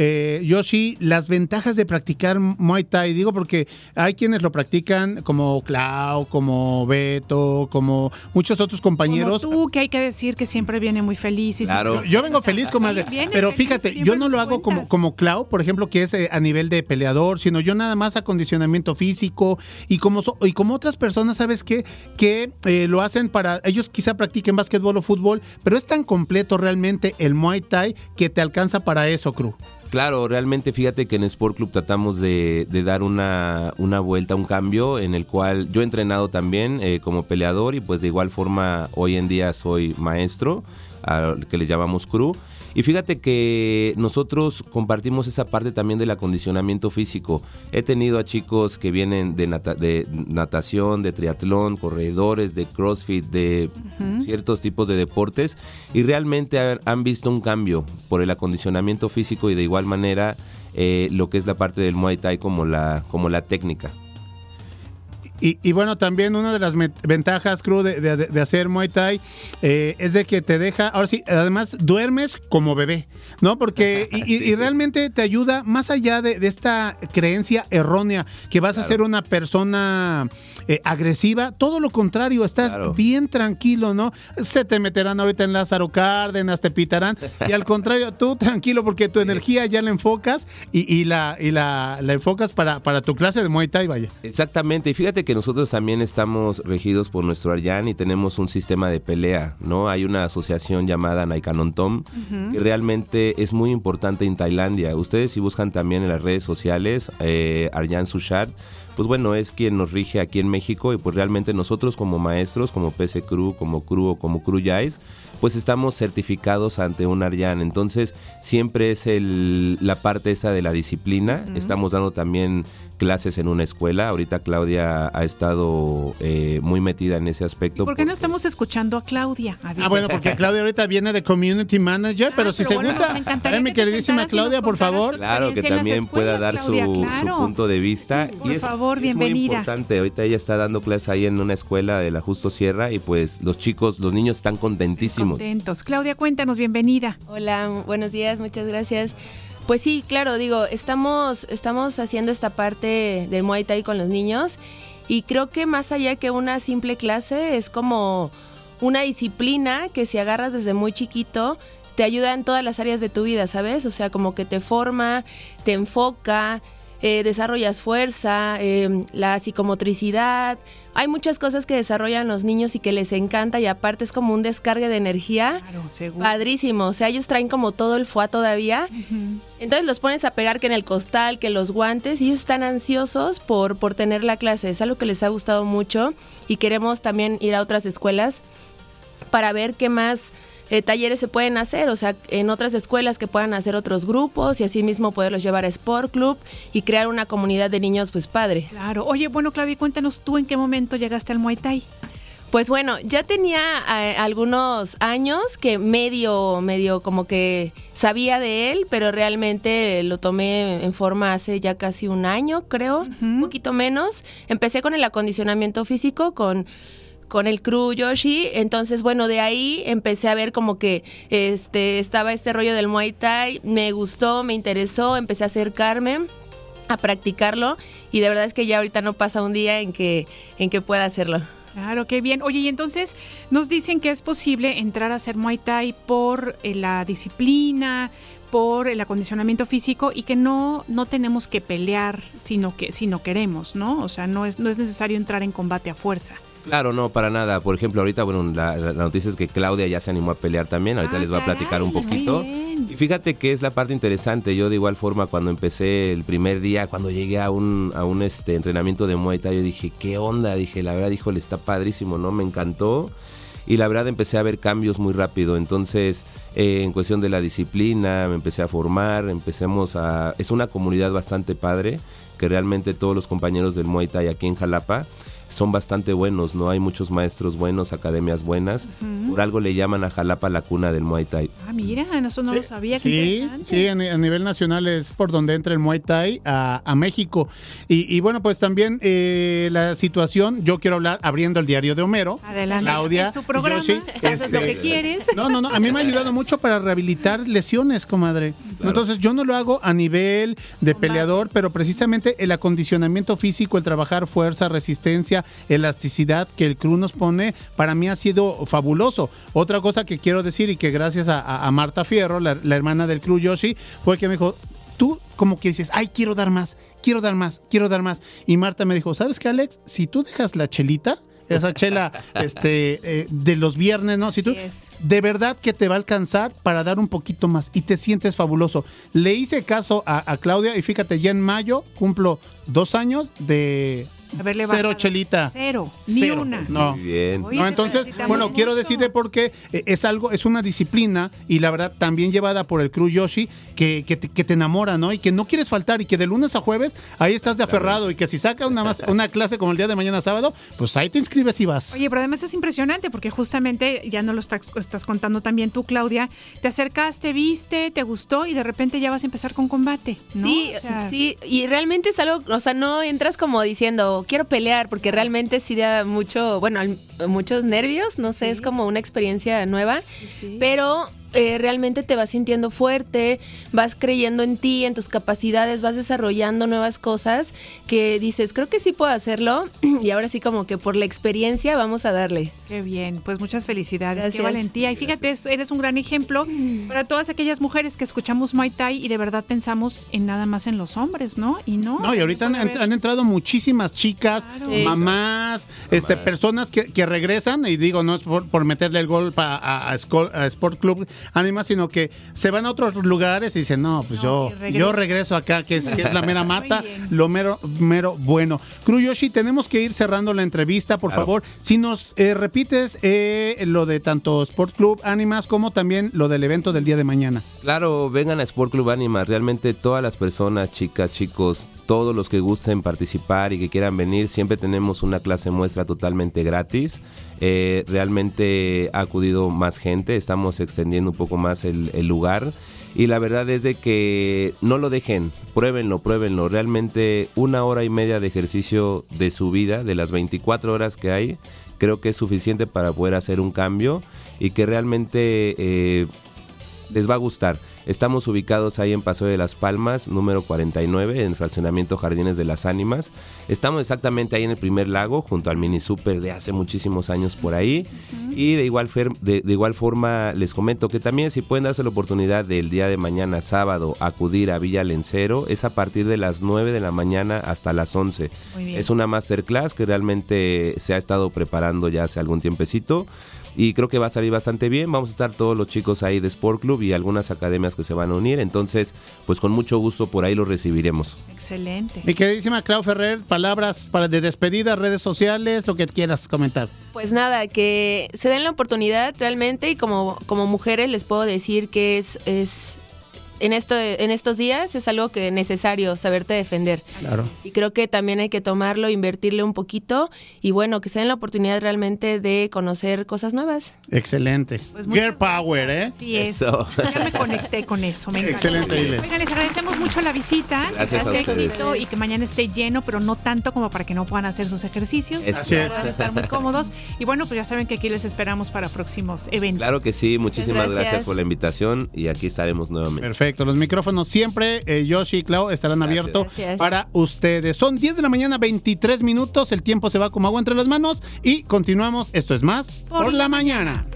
eh, Yoshi, las ventajas de practicar Muay Thai? Digo porque hay quienes lo practican como Clau, como Beto, como muchos otros compañeros. Como tú, que hay que decir que siempre viene muy feliz. Y Yo, siempre- yo vengo feliz, [laughs] comadre. Sí, pero feliz, fíjate, yo no lo hago como, cuentas. como Clau, por ejemplo, que es eh, a nivel de peleador, sino yo nada más acondicionamiento físico y como, so- y como otras personas, ¿sabes qué? Que eh, lo hacen para, ellos quizá practiquen básquetbol o fútbol, pero es tan completo realmente el Muay Thai que te alcanza para eso, Cru. Claro, realmente fíjate que en Sport Club tratamos de, dar una, una vuelta, un cambio en el cual yo he entrenado también eh, como peleador y pues de igual forma hoy en día soy maestro, al que le llamamos crew. Y fíjate que nosotros compartimos esa parte también del acondicionamiento físico. He tenido a chicos que vienen de, nata- de natación, de triatlón, corredores, de CrossFit, de ciertos tipos de deportes y realmente ha- han visto un cambio por el acondicionamiento físico y de igual manera eh, lo que es la parte del Muay Thai como la, como la técnica. Y, y bueno, también una de las ventajas, Cruz, de, de- de hacer Muay Thai eh, es de que te deja, ahora sí, además duermes como bebé, ¿no? Porque, [laughs] y, y- y realmente te ayuda más allá de, de esta creencia errónea que vas a ser una persona eh, agresiva, todo lo contrario, estás bien tranquilo, ¿no? Se te meterán ahorita en Lázaro Cárdenas, te pitarán, y al contrario, tú tranquilo porque tu energía ya la enfocas y, y la, y la, la enfocas para, para tu clase de Muay Thai, vaya. Exactamente, y fíjate que nosotros también estamos regidos por nuestro Aryan y tenemos un sistema de pelea, ¿no? Hay una asociación llamada Naikanon Tom Ujú. que realmente es muy importante en Tailandia. Ustedes si buscan también en las redes sociales eh, Aryan Sushard, pues bueno, es quien nos rige aquí en México y pues realmente nosotros como maestros, como PC Crew, como Crew o como Crew Yais, pues estamos certificados ante un Aryan. Entonces siempre es el, la parte esa de la disciplina. Estamos dando también clases en una escuela. Ahorita Claudia ha estado eh, muy metida en ese aspecto. ¿Por qué no estamos escuchando a Claudia? A. Ah, bueno, porque Claudia ahorita viene de Community Manager, pero si pero se bueno, gusta, a ver, mi queridísima y Claudia, por favor. Claro, que también pueda dar su, Claudia, su claro. punto de vista. Por es, favor, es muy bienvenida. importante. Ahorita ella está dando clases ahí en una escuela de la Justo Sierra y pues los chicos, los niños están contentísimos. Contentos. Claudia, cuéntanos, bienvenida. Hola, buenos días, muchas gracias. Pues sí, claro, digo, estamos, estamos haciendo esta parte del Muay Thai con los niños y creo que más allá que una simple clase es como una disciplina que si agarras desde muy chiquito te ayuda en todas las áreas de tu vida, ¿sabes? O sea, como que te forma, te enfoca, eh, desarrollas fuerza, eh, la psicomotricidad. Hay muchas cosas que desarrollan los niños y que les encanta y aparte es como un descargue de energía. Padrísimo, o sea, ellos traen como todo el fuá todavía. Entonces los pones a pegar que en el costal, que los guantes, y ellos están ansiosos por, por tener la clase. Es algo que les ha gustado mucho y queremos también ir a otras escuelas para ver qué más eh, talleres se pueden hacer, o sea, en otras escuelas que puedan hacer otros grupos y así mismo poderlos llevar a Sport Club y crear una comunidad de niños, pues padre. Claro. Oye, bueno, Claudia, cuéntanos tú en qué momento llegaste al Muay Thai. Pues bueno, ya tenía eh, algunos años que medio, medio como que sabía de él, pero realmente lo tomé en forma hace ya casi un año, creo, un poquito menos. Empecé con el acondicionamiento físico, con con el crew Yoshi, entonces bueno, de ahí empecé a ver como que este estaba este rollo del Muay Thai, me gustó, me interesó, empecé a acercarme a practicarlo y de verdad es que ya ahorita no pasa un día en que en que pueda hacerlo. Claro, qué bien. Oye, y entonces nos dicen que es posible entrar a hacer Muay Thai por eh, la disciplina, por el acondicionamiento físico y que no, no tenemos que pelear sino que si no queremos, ¿no? O sea, no es, no es necesario entrar en combate a fuerza. Claro, no, para nada. Por ejemplo, ahorita, bueno, la, la noticia es que Claudia ya se animó a pelear también. Ahorita Ah, les va a platicar un poquito. Y fíjate que es la parte interesante. Yo de igual forma cuando empecé el primer día, cuando llegué a un, a un este, entrenamiento de Muay Thai, yo dije, ¿qué onda? Dije, la verdad, híjole, está padrísimo, ¿no? Me encantó. Y la verdad empecé a ver cambios muy rápido. Entonces, eh, en cuestión de la disciplina, me empecé a formar, empecemos a... Es una comunidad bastante padre, que realmente todos los compañeros del Muay Thai aquí en Jalapa son bastante buenos, ¿no? Hay muchos maestros buenos, academias buenas. Por algo le llaman a Jalapa la cuna del Muay Thai. Ah, mira, eso no lo sabía. Sí, sí, a, ni- a nivel nacional es por donde entra el Muay Thai a, a México. Y, y bueno, pues también eh, la situación, yo quiero hablar abriendo el diario de Homero. Adelante. Claudia, Es tu programa, Yoshi, [laughs] haces lo este, que quieres. No, no, no, a mí me ha ayudado mucho para rehabilitar lesiones, comadre. Entonces yo no lo hago a nivel de peleador, pero precisamente el acondicionamiento físico, el trabajar fuerza, resistencia, elasticidad que el crew nos pone, para mí ha sido fabuloso. Otra cosa que quiero decir y que gracias a, a- a Marta Fierro, la, la hermana del crew Yoshi, fue que me dijo, tú como que dices, ay, quiero dar más, quiero dar más, quiero dar más. Y Marta me dijo, ¿sabes qué, Alex? Si tú dejas la chelita, esa chela [laughs] este, eh, de los viernes, ¿no? Si tú, de verdad que te va a alcanzar para dar un poquito más y te sientes fabuloso. Le hice caso a, a Claudia y fíjate, ya en mayo cumplo dos años de Haberle cero chelita. Cero, ni Cero. una. No. Muy bien. Oye, No, entonces, bueno, mucho. quiero decirte porque eh, es algo, es una disciplina y la verdad también llevada por el crew Yoshi que, que, te, que te enamora, ¿no? Y que no quieres faltar y que de lunes a jueves ahí estás de aferrado y que si saca una, más, una clase como el día de mañana sábado, pues ahí te inscribes y vas. Oye, pero además es impresionante porque justamente, ya no lo estás, estás contando también tú, Claudia, te acercaste, viste, te gustó y de repente ya vas a empezar con combate, ¿no? Sí, O sea, sí, y realmente es algo, o sea, no entras como diciendo, quiero pelear, porque realmente sí da mucho, bueno, muchos nervios, no sé, es como una experiencia nueva, pero eh, realmente te vas sintiendo fuerte, vas creyendo en ti, en tus capacidades, vas desarrollando nuevas cosas que dices, creo que sí puedo hacerlo, [clears throat] y ahora sí como que por la experiencia vamos a darle. Qué bien, pues muchas felicidades, qué valentía. Y fíjate, es- eres un gran ejemplo para todas aquellas mujeres que escuchamos Muay Thai y de verdad pensamos en nada más en los hombres, ¿no? Y no. No, y ahorita han, entrado muchísimas chicas, Sí. mamás, este, personas que, que regresan, y digo, no es por, por meterle el gol a, a Sport Club Anima, sino que se van a otros lugares y dicen, no, pues yo, regreso. yo regreso acá, que es, que es la mera [laughs] mata, lo mero, mero bueno. Yoshi, tenemos que ir cerrando la entrevista, por Claro. favor. Si nos eh, repites eh, lo de tanto Sport Club Animas como también lo del evento del día de mañana. Claro, vengan a Sport Club Anima. Realmente todas las personas, chicas, chicos, todos los que gusten participar y que quieran venir, siempre tenemos una clase muestra totalmente gratis. Eh, realmente ha acudido más gente, estamos extendiendo un poco más el, lugar. Y la verdad es de que no lo dejen, pruébenlo, pruébenlo. Realmente una hora y media de ejercicio de su vida, de las 24 horas que hay, creo que es suficiente para poder hacer un cambio y que realmente eh, les va a gustar. Estamos ubicados ahí en Paseo de las Palmas, número 49, en fraccionamiento Jardines de las Ánimas. Estamos exactamente ahí en el primer lago, junto al mini super de hace muchísimos años por ahí. Y de igual, de, de igual forma les comento que también si pueden darse la oportunidad del día de mañana, sábado, acudir a Villa Lencero, es a partir de las 9 de la mañana hasta las 11. Muy bien. Es una masterclass que realmente se ha estado preparando ya hace algún tiempecito. Y creo que va a salir bastante bien. Vamos a estar todos los chicos ahí de Sport Club y algunas academias que se van a unir. Entonces, pues con mucho gusto por ahí los recibiremos. Excelente. Mi queridísima Clau Ferrer, palabras para de despedida, redes sociales, lo que quieras comentar. Pues nada, que se den la oportunidad realmente y como, como mujeres les puedo decir que es, es en, esto, en estos días es algo que es necesario saberte defender. Claro. Y creo que también hay que tomarlo, invertirle un poquito y bueno, que se den la oportunidad realmente de conocer cosas nuevas. Excelente. Pues Girl Power, ¿eh? Es. Eso. Ya me conecté con eso. Me encanta. Excelente. Oigan, les agradecemos mucho la visita. Gracias a Que sea ustedes. éxito y que mañana esté lleno, pero no tanto como para que no puedan hacer sus ejercicios. Eso. Así es. Van a estar muy cómodos. Y bueno, pues ya saben que aquí les esperamos para próximos eventos. Claro que sí, muchísimas gracias. gracias. por la invitación y aquí estaremos nuevamente. Perfecto, los micrófonos siempre, eh, Yoshi y Clau, estarán Gracias. abiertos Gracias. para ustedes. Son 10 de la mañana, 23 minutos, el tiempo se va como agua entre las manos y continuamos. Esto es más por, la mañana.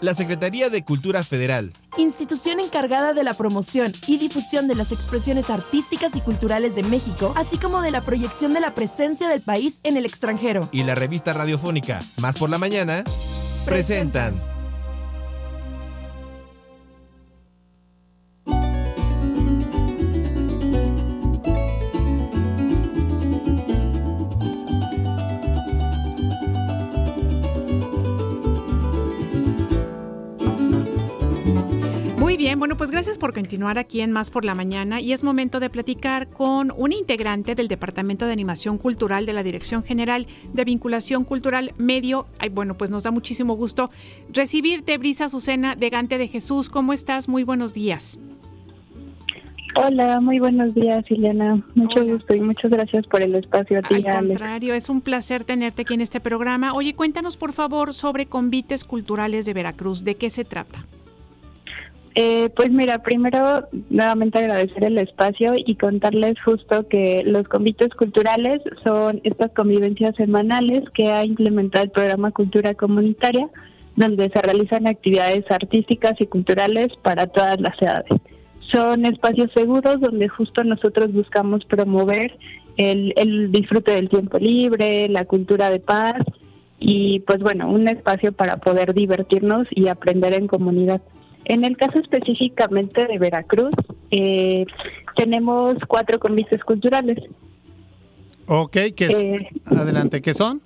La Secretaría de Cultura Federal, Institución encargada de la promoción y difusión de las expresiones artísticas y culturales de México, así como de la proyección de la presencia del país en el extranjero. y la revista radiofónica Más por la Mañana presentan bien, bueno, pues gracias por continuar aquí en Más por la Mañana y es momento de platicar con un integrante del Departamento de Animación Cultural de la Dirección General de Vinculación Cultural Medio. Ay, bueno, pues nos da muchísimo gusto recibirte, Brisa Azucena de Gante de Jesús. ¿Cómo estás? Muy buenos días. Hola, muy buenos días, Ileana. Mucho Hola. gusto y muchas gracias por el espacio a ti, Al contrario, es un placer tenerte aquí en este programa. Oye, cuéntanos por favor sobre Convites Culturales de Veracruz. ¿De qué se trata? Eh, pues mira, primero nuevamente agradecer el espacio y contarles justo que los convites culturales son estas convivencias semanales que ha implementado el programa Cultura Comunitaria, donde se realizan actividades artísticas y culturales para todas las edades. Son espacios seguros donde justo nosotros buscamos promover el, el disfrute del tiempo libre, la cultura de paz y pues bueno, un espacio para poder divertirnos y aprender en comunidad. En el caso específicamente de Veracruz, eh, tenemos cuatro convites culturales. Ok, que Eh, adelante, ¿qué son?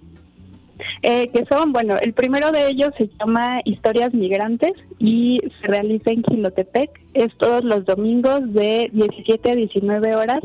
eh, que son, bueno, el primero de ellos se llama Historias Migrantes y se realiza en Quilotepec. Es todos los domingos de 17 a 19 horas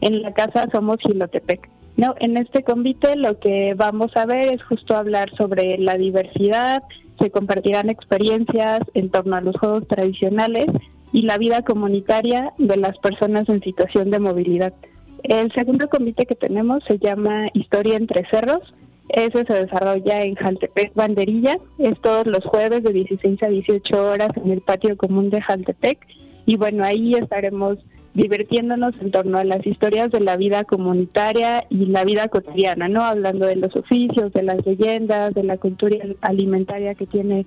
en la casa Somos Quilotepec. No, en este convite lo que vamos a ver es justo hablar sobre la diversidad, se compartirán experiencias en torno a los juegos tradicionales y la vida comunitaria de las personas en situación de movilidad. El segundo convite que tenemos se llama Historia entre Cerros. Ese se desarrolla en Jaltepec Banderilla. Es todos los jueves de 16 a 18 horas en el patio común de Jaltepec. Y bueno, ahí estaremos divirtiéndonos en torno a las historias de la vida comunitaria y la vida cotidiana, ¿no? Hablando de los oficios, de las leyendas, de la cultura alimentaria que tiene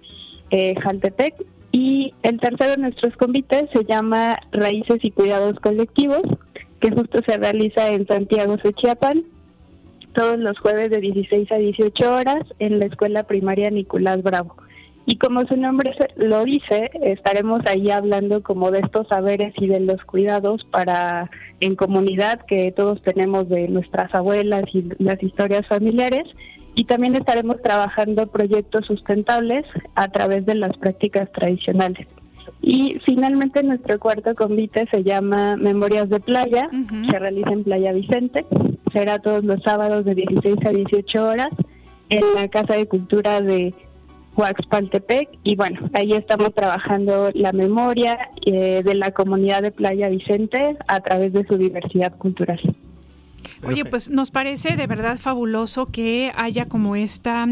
eh, Jaltepec. Y el tercero de nuestros convites se llama Raíces y Cuidados Colectivos, que justo se realiza en Santiago Sechiapan, todos los jueves de 16 a 18 horas en la escuela primaria Nicolás Bravo. Y como su nombre lo dice, estaremos ahí hablando como de estos saberes y de los cuidados para en comunidad que todos tenemos de nuestras abuelas y las historias familiares. Y también estaremos trabajando proyectos sustentables a través de las prácticas tradicionales. Y finalmente nuestro cuarto convite se llama Memorias de Playa, se realiza en Playa Vicente, será todos los sábados de 16 a 18 horas en la Casa de Cultura de Huaxpaltepec y bueno, ahí estamos trabajando la memoria eh, de la comunidad de Playa Vicente a través de su diversidad cultural. Oye, pues nos parece de verdad fabuloso que haya como esta,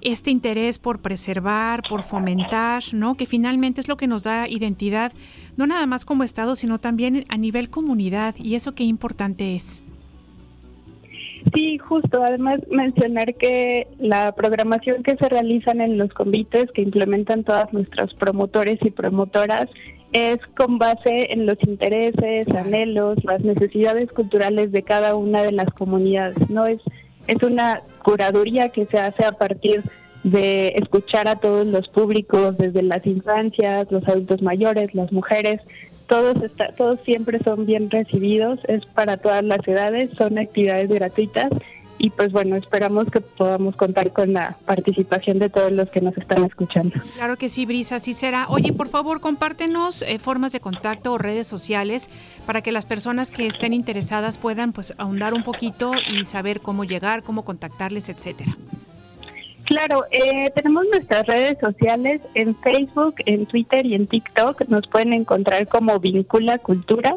este interés por preservar, por fomentar, ¿no? Que finalmente es lo que nos da identidad, no nada más como Estado, sino también a nivel comunidad. Y eso qué importante es. Sí, justo. Además, mencionar que la programación que se realizan en los convites que implementan todas nuestras promotores y promotoras es con base en los intereses, anhelos, las necesidades culturales de cada una de las comunidades. No es es una curaduría que se hace a partir de escuchar a todos los públicos, desde las infancias, los adultos mayores, las mujeres, todos está, todos siempre son bien recibidos, es para todas las edades, son actividades gratuitas y pues bueno, esperamos que podamos contar con la participación de todos los que nos están escuchando. Claro que sí, Brisa, así será. Oye, por favor, compártenos eh, formas de contacto o redes sociales para que las personas que estén interesadas puedan pues ahondar un poquito y saber cómo llegar, cómo contactarles, etcétera. Claro, eh, tenemos nuestras redes sociales en Facebook, en Twitter y en TikTok. Nos pueden encontrar como Vincula Cultura.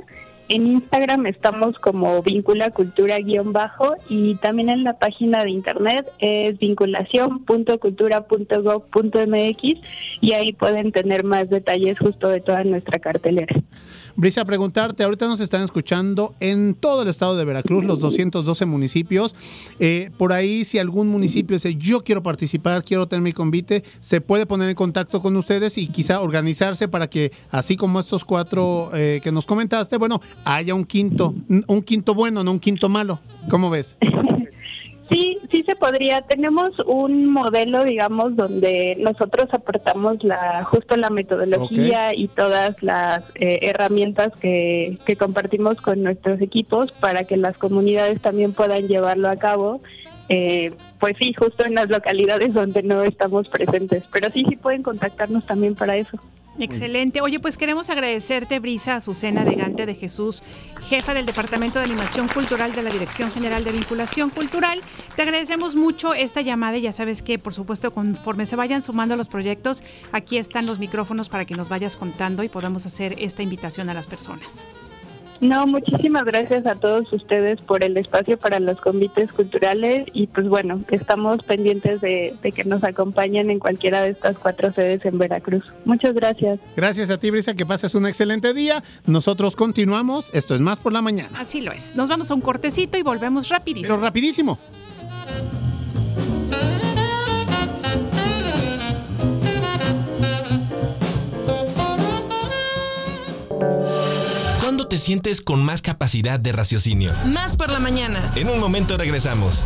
En Instagram estamos como Vincula Cultura guion bajo y también en la página de internet es vinculación.cultura.gov.mx y ahí pueden tener más detalles justo de toda nuestra cartelera. Brisa, preguntarte, ahorita nos están escuchando en todo el estado de Veracruz, los 212 municipios. Eh, por ahí, si algún municipio dice, yo quiero participar, quiero tener mi convite, se puede poner en contacto con ustedes y quizá organizarse para que, así como estos cuatro eh, que nos comentaste, bueno, haya un quinto, un quinto bueno, no un quinto malo. ¿Cómo ves? [laughs] Sí, sí se podría. Tenemos un modelo, digamos, donde nosotros aportamos la justo la metodología y todas las eh, herramientas que, que compartimos con nuestros equipos para que las comunidades también puedan llevarlo a cabo. Eh, pues sí, justo en las localidades donde no estamos presentes. Pero sí, sí pueden contactarnos también para eso. Excelente. Oye, pues queremos agradecerte, Brisa Azucena de Gante de Jesús, jefa del Departamento de Animación Cultural de la Dirección General de Vinculación Cultural. Te agradecemos mucho esta llamada y ya sabes que, por supuesto, conforme se vayan sumando los proyectos, aquí están los micrófonos para que nos vayas contando y podamos hacer esta invitación a las personas. No, muchísimas gracias a todos ustedes por el espacio para los convites culturales y pues bueno, estamos pendientes de, de que nos acompañen en cualquiera de estas cuatro sedes en Veracruz. Muchas gracias. Gracias a ti, Brisa, que pases un excelente día. Nosotros continuamos. Esto es más por la mañana. Así lo es. Nos vamos a un cortecito y volvemos rapidísimo. Pero rapidísimo. ¿Cuándo te sientes con más capacidad de raciocinio? Más por la mañana. En un momento regresamos.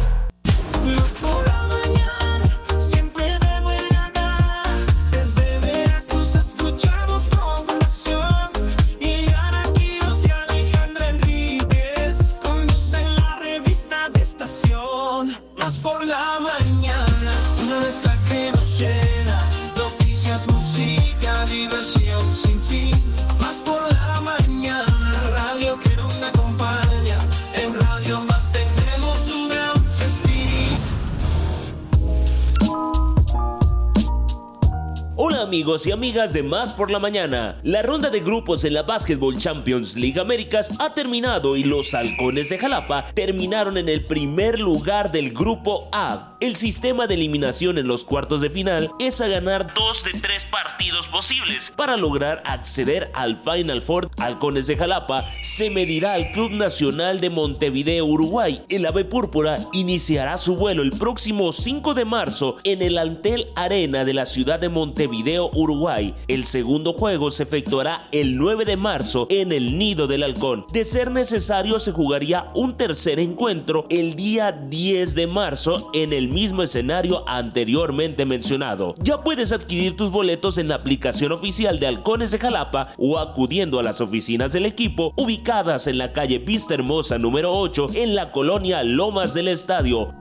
Amigos y amigas de Más por la Mañana. La ronda de grupos en la Basketball Champions League Américas ha terminado y los halcones de Jalapa terminaron en el primer lugar del grupo A. El sistema de eliminación en los cuartos de final es a ganar dos de tres partidos posibles. Para lograr acceder al Final Four, Halcones de Jalapa se medirá al Club Nacional de Montevideo, Uruguay. El ave púrpura iniciará su vuelo el próximo 5 de marzo en el Antel Arena de la ciudad de Montevideo, Uruguay. El segundo juego se efectuará el 9 de marzo en el Nido del Halcón. De ser necesario, se jugaría un tercer encuentro el día 10 de marzo en el mismo escenario anteriormente mencionado. Ya puedes adquirir tus boletos en la aplicación oficial de Halcones de Jalapa o acudiendo a las oficinas del equipo ubicadas en la calle Vista Hermosa número 8 en la colonia Lomas del Estadio.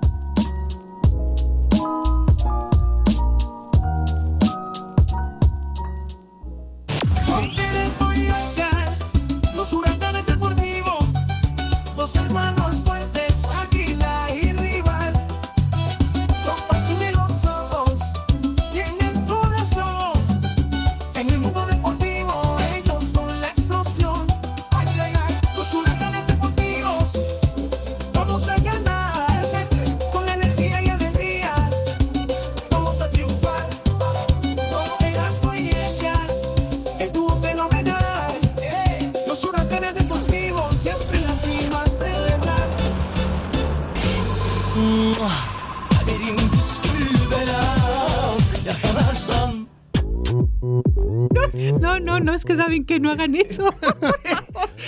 Los huracanes deportivos siempre en la cima a celebrar. Kaderin püskül bela yakalarsan No, no, no, es que saben que no hagan eso. [laughs]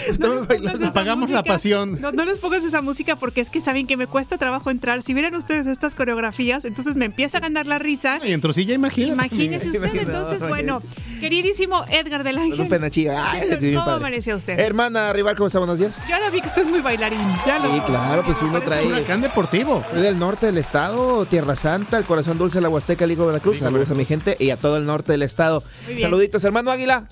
Estamos bailando. Apagamos la pasión. No, no les pongas esa música porque es que saben que me cuesta trabajo entrar. Si vieran ustedes estas coreografías, entonces me empieza a ganar la risa. Y en trocilla, imagínate. Imagínese usted, entonces, no, bueno, queridísimo Edgar del Ángel. Un penachilla. Ay, sí, ¿Cómo amaneció usted? Hermana rival, ¿cómo está? Buenos días. Ya la vi que usted es muy bailarín. Ya lo Sí, vi. claro, pues uno trae. Huracán deportivo. Soy del norte del estado, Tierra Santa, el corazón dulce de la Huasteca, Ligo Veracruz. Saludos a mi gente y a todo el norte del estado. Muy bien. Saluditos, hermano Águila.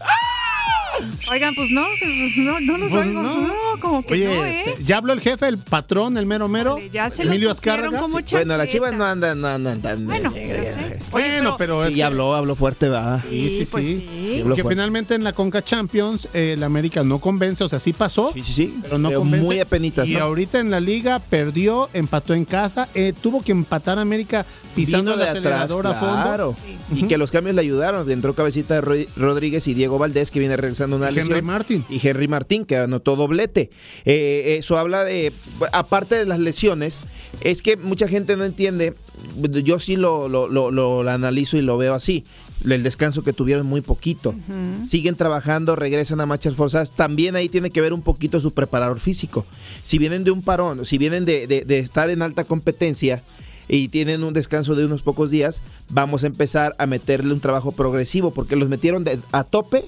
Oigan, pues no, pues no, no los Pues oigo. no. No. como que Oye, no, ¿eh? este, ya habló el jefe, el patrón, el mero mero. ya se lo Emilio Azcárraga. Sí. Bueno, las chivas no andan, no andan tan. Bueno, ya sé. Bueno, pero es Sí, que- habló, habló fuerte, va. Sí, sí, pues sí. Sí, habló que finalmente en la Conca Champions eh, el América no convence, o sea, sí pasó, Sí, sí, sí. pero no Pero convence. muy apenitas, Y ¿no? ahorita en la liga perdió, empató en casa, eh, tuvo que empatar a América pisando Vino el de atrás, a fondo. claro. Y que los cambios le ayudaron. Entró cabecita de Ro- Rodríguez y Diego Valdés, que viene regresando una Y lesión. Henry Martin. Y Henry Martín, que anotó doblete. Eh, eso habla de, aparte de las lesiones, es que mucha gente no entiende, yo sí lo, lo, lo- lo analizo y lo veo así, el descanso que tuvieron muy poquito. Siguen trabajando, regresan a marchas forzadas, también ahí tiene que ver un poquito su preparador físico. Si vienen de un parón, si vienen de, de- de estar en alta competencia, y tienen un descanso de unos pocos días, vamos a empezar a meterle un trabajo progresivo, porque los metieron de- a tope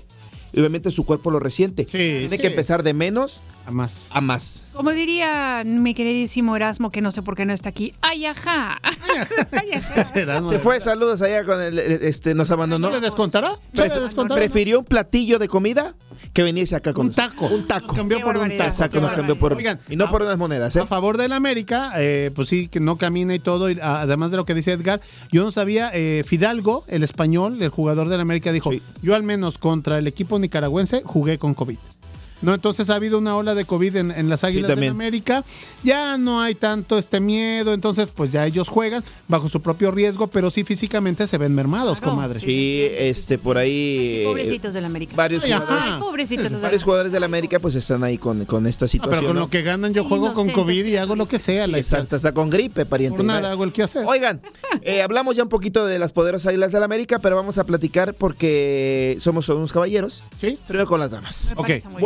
obviamente su cuerpo lo resiente. Tiene sí. que empezar de menos a más. A más. Como diría mi queridísimo Erasmo, que no sé por qué no está aquí. ¡Ay, ajá! [laughs] Se fue, saludos allá con el, este, nos abandonó. ¿No le descontará? ¿No Pref- le descontará? Prefirió un platillo de comida que venirse acá con Un taco. Un taco. cambió por un taco. Exacto, nos cambió por Oigan, y no por unas monedas, ¿eh? A favor del América, eh, pues sí, que no camina y todo. y, a- además de lo que dice Edgar, yo no sabía, eh, Fidalgo, el español, el jugador del América, dijo, yo al menos contra el equipo nicaragüense jugué con COVID. ¿No? Entonces ha habido una ola de COVID en, en las Águilas de también. América. Ya no hay tanto este miedo, entonces pues ya ellos juegan bajo su propio riesgo, pero sí físicamente se ven mermados, comadre. Sí, este, por ahí. eh, Pobrecitos del América. varios Ay, jugadores. Pobrecitos varios jugadores del América pues están ahí con, con esta Ah, situación. pero con ¿no? lo que ganan yo juego con COVID y hago lo que sea. la Exacto, está con gripe, pariente. Por nada hago el que hacer. Oigan, eh, hablamos ya un poquito de las poderosas Águilas del América, pero vamos a platicar porque somos unos caballeros. Sí. Primero con las damas. Ok. muy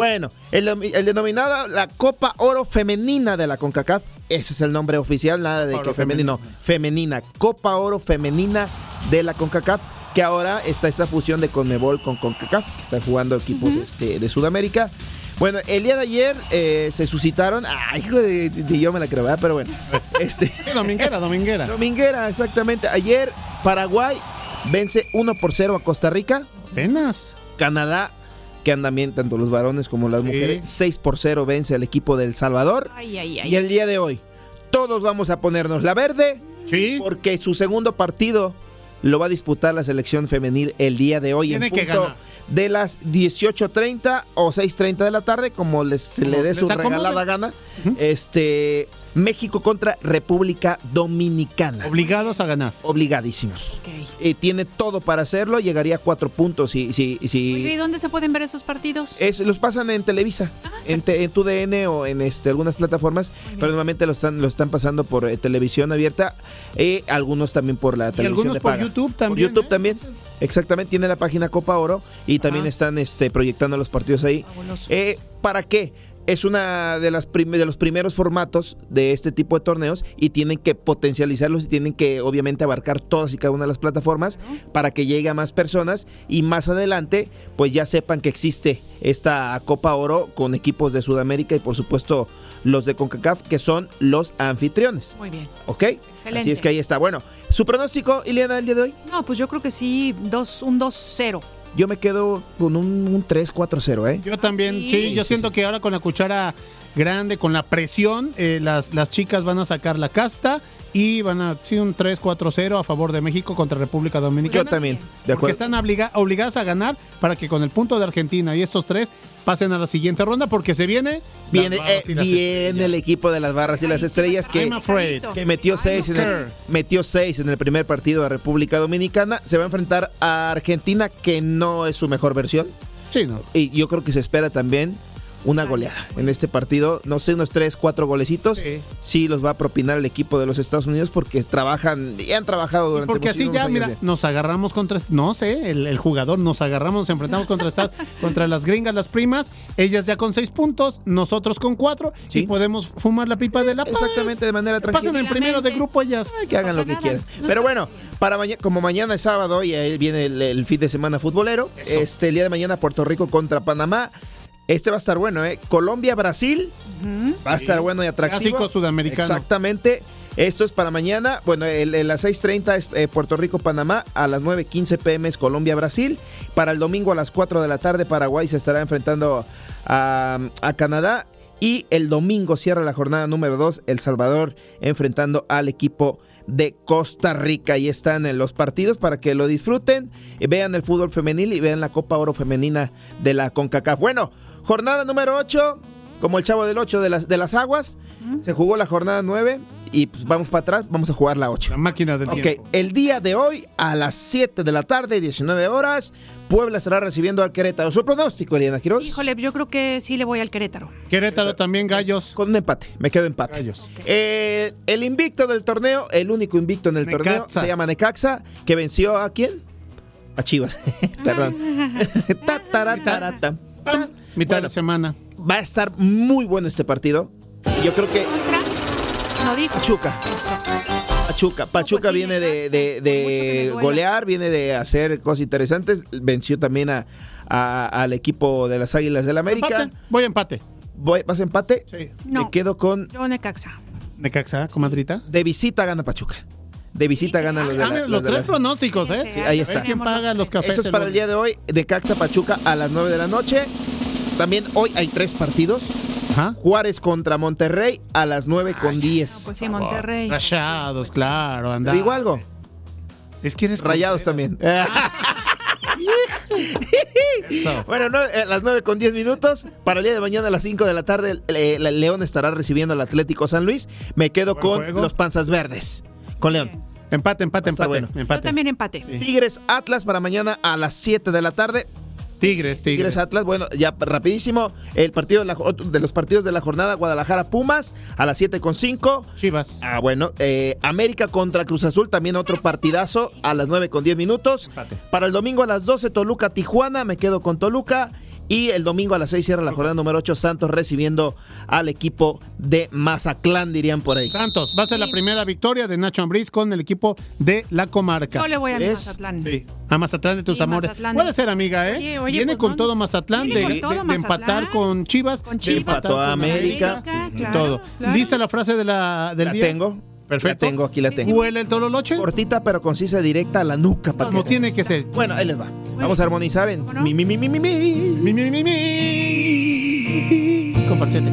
Bueno, el, denominado la Copa Oro Femenina de la CONCACAF. Ese es el nombre oficial, nada de Oro que femenino. Femenina. Copa Oro Femenina de la CONCACAF. Que ahora está esta fusión de Conmebol con CONCACAF, que están jugando equipos este, de Sudamérica. Bueno, el día de ayer eh, se suscitaron. Ay, hijo de, de- yo me la creo, ¿verdad? Pero bueno. [laughs] Este, dominguera, dominguera. [laughs] Dominguera, exactamente. Ayer Paraguay vence 1 por 0 a Costa Rica. Apenas. Canadá, que andan bien tanto los varones como las mujeres, 6 por 0 vence al equipo del Salvador. Ay, ay, ay. Y el día de hoy, todos vamos a ponernos la verde. Porque su segundo partido lo va a disputar la selección femenil el día de hoy Tiene en que punto ganar. de las 18.30 o 6.30 de la tarde, como les, se le dé su regalada gana. Este México contra República Dominicana. Obligados a ganar. Obligadísimos. Eh, tiene todo para hacerlo, llegaría a cuatro puntos si, si, si Oye, ¿Y dónde se pueden ver esos partidos? es, los pasan en Televisa, en, te- en TUDN o en este, algunas plataformas, pero normalmente lo están, lo están pasando por eh, televisión abierta, eh, algunos también por la televisión algunos de por paga. YouTube Por también, ¿eh? YouTube también. Exactamente, tiene la página Copa Oro y también Ajá. están este, proyectando los partidos ahí. Eh, ¿Para qué? Es una de las de los primeros formatos de este tipo de torneos y tienen que potencializarlos y tienen que obviamente abarcar todas y cada una de las plataformas para que llegue a más personas y más adelante pues ya sepan que existe esta Copa Oro con equipos de Sudamérica y por supuesto los de CONCACAF que son los anfitriones. Muy bien. ¿Ok? Así es que ahí está. Bueno, ¿su pronóstico, Ileana, el día de hoy? No, pues yo creo que sí, dos, un 2-0. Yo me quedo con un, un 3-4-0, ¿eh? Yo también, sí, yo siento que ahora con la cuchara grande, con la presión, eh, las, las chicas van a sacar la casta y van a, sí, un 3-4-0 a favor de México contra República Dominicana. Yo también, de Porque acuerdo. están obliga- obligadas a ganar para que con el punto de Argentina y estos tres pasen a la siguiente ronda porque se viene... Viene, eh, viene el equipo de las barras y las estrellas que, que metió seis, en el, metió seis en el primer partido a República Dominicana. Se va a enfrentar a Argentina, que no es su mejor versión. Sí, no. Y yo creo que se espera también una goleada en este partido. No sé, unos tres, cuatro golecitos. Sí. los va a propinar el equipo de los Estados Unidos porque trabajan y han trabajado durante Porque así ya, años mira, nos agarramos contra, no sé, el, el jugador, nos agarramos, nos enfrentamos contra, estas- [laughs] contra las gringas, las primas, ellas ya con seis puntos, nosotros con cuatro, y podemos fumar la pipa de la paz. Exactamente, de manera tranquila. Pasan en primero de grupo ellas. que hagan lo que quieran. Pero bueno, para mañana, como mañana es sábado y ahí viene el, el fin de semana futbolero, Eso. este el día de mañana Puerto Rico contra Panamá. Este va a estar bueno, ¿eh? Colombia, Brasil. Va a estar bueno y atractivo. Clásico sudamericano. Exactamente. Esto es para mañana. Bueno, el, el- a las 6.30 es eh, Puerto Rico, Panamá. A las 9.15 pm es Colombia, Brasil. Para el domingo a las 4 de la tarde, Paraguay se estará enfrentando a, a Canadá. Y el domingo cierra la jornada número 2, El Salvador enfrentando al equipo de Costa Rica. Y están en los partidos para que lo disfruten, y vean el fútbol femenil y vean la Copa Oro Femenina de la CONCACAF. Bueno, jornada número 8, como el chavo del 8 de las, de las aguas. Se jugó la jornada 9 y pues vamos para atrás, vamos a jugar la 8. La máquina del Ok, tiempo. el día de hoy a las 7 de la tarde, 19 horas, Puebla estará recibiendo al Querétaro. Su pronóstico, Eliana Quiroz. Híjole, yo creo que sí le voy al Querétaro. Querétaro también, Gallos. Con un empate, me quedo empate. Eh, el invicto del torneo, el único invicto en el torneo, se llama Necaxa, que venció a quién? A Chivas, [laughs] perdón. [laughs] [laughs] Mitad de semana. Va a estar muy bueno este partido. Yo creo que No. Pachuca. Pachuca, Pachuca viene de, de- golear, viene de hacer cosas interesantes. Venció también a, a- al equipo de las Águilas del América. Empate. Voy a empate. Voy, ¿Vas a empate? Sí. No. Me quedo con. Yo Necaxa. Necaxa, comadrita. De visita gana Pachuca. De visita gana los de Ah, la- los los de tres la- pronósticos, ¿eh? Sí, ahí está. ¿Quién paga los cafés? Eso es para el día de hoy, de Caxa Pachuca a las 9 de la noche. También hoy hay tres partidos. Juárez contra Monterrey a las 9 con 10. Pues sí, Monterrey. Rayados, claro, anda. ¿Te digo algo? Es que eres Rayados también. [laughs] Bueno, no, eh, a las 9 con 10 minutos. Para el día de mañana a las 5 de la tarde, eh, el León estará recibiendo al Atlético San Luis. Me quedo con juego. los panzas verdes. Con León. Empate, empate, empate. bueno. Yo empate. también empate. Tigres Atlas para mañana a las 7 de la tarde. Tigres, Tigres Tigres. Atlas, bueno, ya rapidísimo, el partido de, la- otro de los partidos de la jornada, Guadalajara Pumas a las 7 con 5. Chivas. Ah, bueno, eh, América contra Cruz Azul, también otro partidazo a las 9 con 10 minutos. Para el domingo a las 12, Toluca Tijuana, me quedo con Toluca. Y el domingo a las 6 cierra la jornada número 8, Santos recibiendo al equipo de Mazatlán, dirían por ahí. Santos, va a ser la primera victoria de Nacho Ambriz con el equipo de la comarca. Yo le voy a ¿Es? Mazatlán. Sí. A Mazatlán de tus Sí, amores. Mazatlán. Puede ser amiga, ¿eh? Oye, oye, Viene pues, con todo Mazatlán viene de, con todo de- de Mazatlán. empatar con Chivas, de Chivas. empatar con América. y claro, todo. claro. ¿Lista la frase de la, del La día? tengo. Perfecto. La tengo, aquí la tengo. ¿Huele el tololoche? Cortita pero concisa, directa a la nuca. para Como que- tiene que ser. Bueno, ahí les va. Vamos a armonizar en mi, mi, mi, mi, mi, mi. Mi, mi, mi, mi. Con falsete.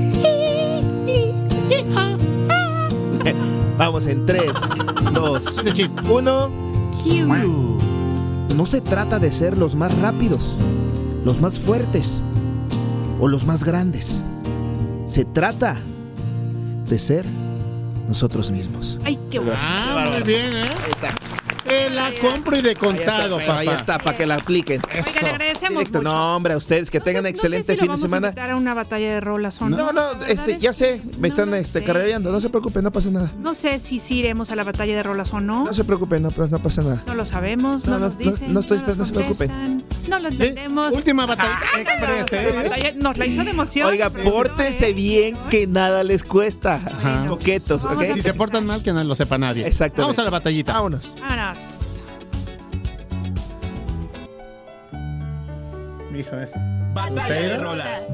Vamos en 3, 2, 1. No se trata de ser los más rápidos, los más fuertes o los más grandes. Se trata de ser nosotros mismos. Ay, qué bueno. Ah, muy bien, ¿eh? Te la compro y de contado, Ahí está, papá. ahí está, para que la apliquen. Oiga, le agradecemos Directo. mucho. No, hombre, a ustedes que tengan No sé excelente si lo fin de vamos a semana. invitar a una batalla de rolas o no. No, no, este, ya sé, me están este, carrereando, no se preocupen, no pasa nada. No sé si sí iremos a la batalla de rolas o no. No se preocupen, no, no pasa nada. No lo sabemos, no, No, no, nos dicen. no, no estoy no se preocupen. No lo entendemos. Última batalla Ah, express, la ¿eh? batalla Nos la hizo de emoción. Oiga, pórtense bien que nada les cuesta. Coquetos, ¿ok? Si se portan mal, que no lo sepa nadie. Exacto. Vamos a la batallita. Vámonos. Vámonos. Mi hijo ese. Batalla de rolas.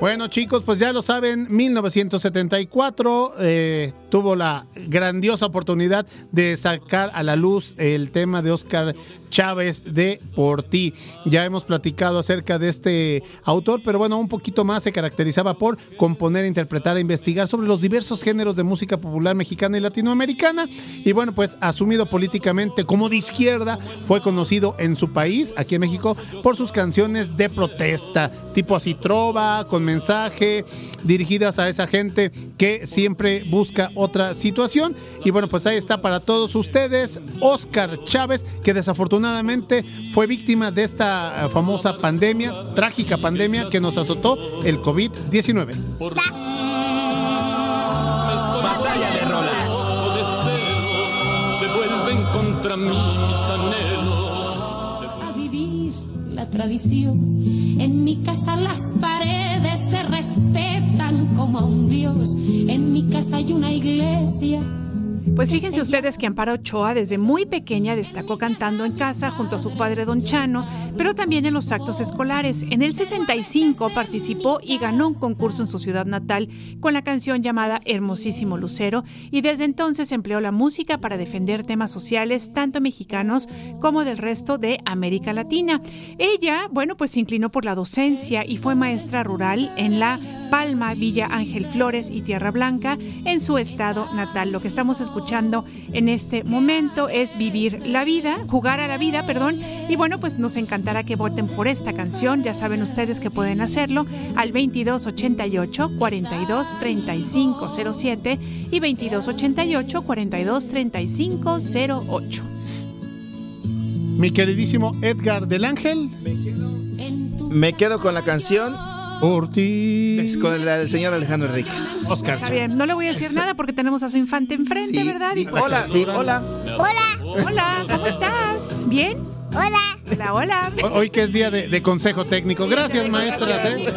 Bueno chicos, pues ya lo saben, 1974 eh, tuvo la grandiosa oportunidad de sacar a la luz el tema de Oscar Chávez de Por ti. Ya hemos platicado acerca de este autor, pero bueno, un poquito más se caracterizaba por componer, interpretar e investigar sobre los diversos géneros de música popular mexicana y latinoamericana. Y bueno, pues asumido políticamente como de izquierda, fue conocido en su país, aquí en México, por sus canciones de protesta, tipo así trova, con mensaje, dirigidas a esa gente que siempre busca otra situación. Y bueno, pues ahí está para todos ustedes, Oscar Chávez, que desafortunadamente fue víctima de esta eh, famosa pandemia, trágica pandemia que nos azotó el COVID-19. Batalla de rolas. contra mí tradición. En mi casa las paredes se respetan como a un dios. En mi casa hay una iglesia. Pues fíjense ustedes que Amparo Ochoa desde muy pequeña destacó cantando en casa junto a su padre Don Chano, pero también en los actos escolares. En el 65 participó y ganó un concurso en su ciudad natal con la canción llamada Hermosísimo Lucero y desde entonces empleó la música para defender temas sociales tanto mexicanos como del resto de América Latina. Ella, bueno, pues se inclinó por la docencia y fue maestra rural en La Palma, Villa Ángel Flores y Tierra Blanca en su estado natal. Lo que estamos escuchando en este momento es Vivir la Vida, Jugar a la Vida, perdón. Y bueno, pues nos encantará que voten por esta canción. Ya saben ustedes que pueden hacerlo al 2288 42 35 07 y 2288 42 35 08. Mi queridísimo Edgar del Ángel. Me quedo con la canción. Por ti. Es con la del señor Alejandro Enríquez. Oscar Está bien, no le voy a decir nada porque tenemos a su infante enfrente, Sí, ¿verdad? di pues- hola, di hola. Hola. Hola, ¿cómo estás? ¿Bien? Hola. Hola, hola. Hoy- que es día de, de consejo técnico. Gracias, maestras. ¿eh?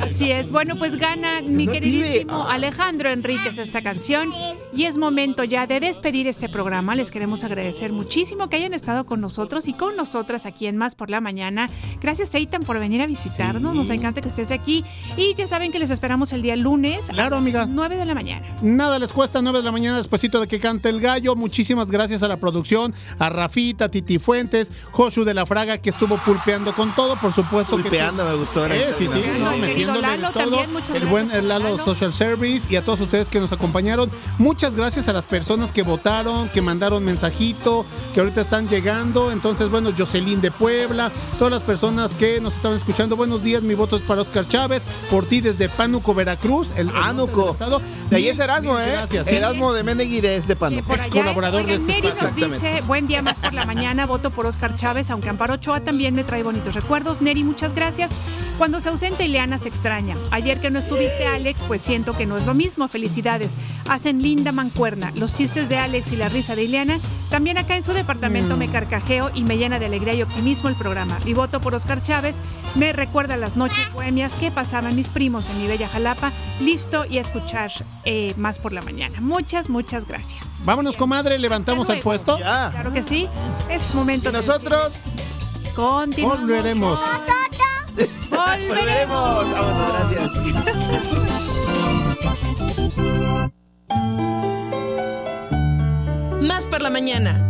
Así es. Bueno, pues gana mi queridísimo Alejandro Enríquez esta canción. Y es momento ya de despedir este programa. Les queremos agradecer muchísimo que hayan estado con nosotros y con nosotras aquí en Más por la Mañana. Gracias, Eitan, por venir a visitarnos. Nos encanta que estés aquí. Y ya saben que les esperamos el día lunes Claro, a amiga. las 9 de la mañana. Nada les cuesta 9 de la mañana despuesito de que cante el gallo. Muchísimas gracias a la producción, a Rafita, Titi Fuentes, Josu de la la Fraga que estuvo pulpeando con todo, por supuesto. que- Pulpeando, me gustó, Eh, sí, sí, no, metiéndole de Lalo todo. también, muchas el gracias buen el Lalo Lalo. Social Service y a todos ustedes que nos acompañaron. Muchas gracias a las personas que votaron, que mandaron mensajito, que ahorita están llegando. Entonces, bueno, Jocelyn de Puebla, todas las personas que nos estaban escuchando. Buenos días, mi voto es para Oscar Chávez, por ti desde Pánuco, Veracruz. El, estado. De ahí es Erasmo, mil ¿eh? Gracias. sí. Erasmo de Menegui de este pano. Por Ex allá, colaborador de este espacio. nos dice, buen día más por la mañana, voto por Oscar Chávez, aunque Amparo Ochoa también me trae bonitos recuerdos. Neri, muchas gracias. Cuando se ausenta Ileana se extraña. Ayer que no estuviste, Alex, pues siento que no es lo mismo. Felicidades. Hacen linda mancuerna. Los chistes de Alex y la risa de Ileana. También acá en su departamento Mm. me carcajeo y me llena de alegría y optimismo el programa. Mi voto por Oscar Chávez me recuerda las noches bohemias que pasaban mis primos en mi bella Jalapa. Listo y a escuchar eh, más por la mañana. Muchas, muchas gracias. Vámonos, comadre, levantamos el puesto. Claro que sí. Es momento. nosotros continuamos. [laughs] Volveremos. Volveremos. Vámonos, gracias. Más por la mañana.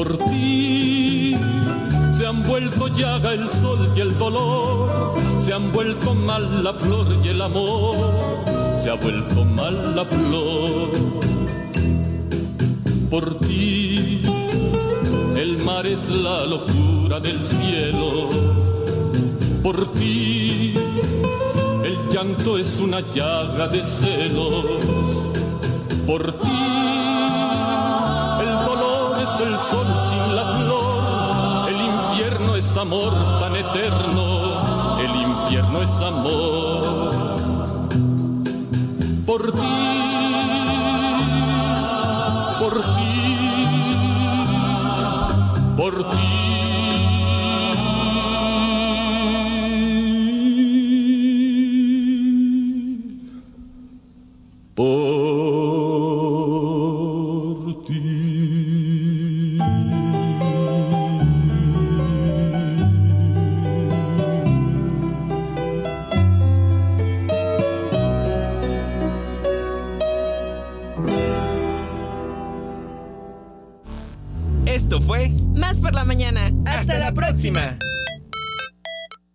Por ti se han vuelto llaga el sol y el dolor. Se han vuelto mal la flor y el amor. Se ha vuelto mal la flor. Por ti el mar es la locura del cielo. Por ti el llanto es una llaga de celos. Por ti el dolor es el sol es amor tan eterno. El infierno es amor. Por ti, por ti, por ti.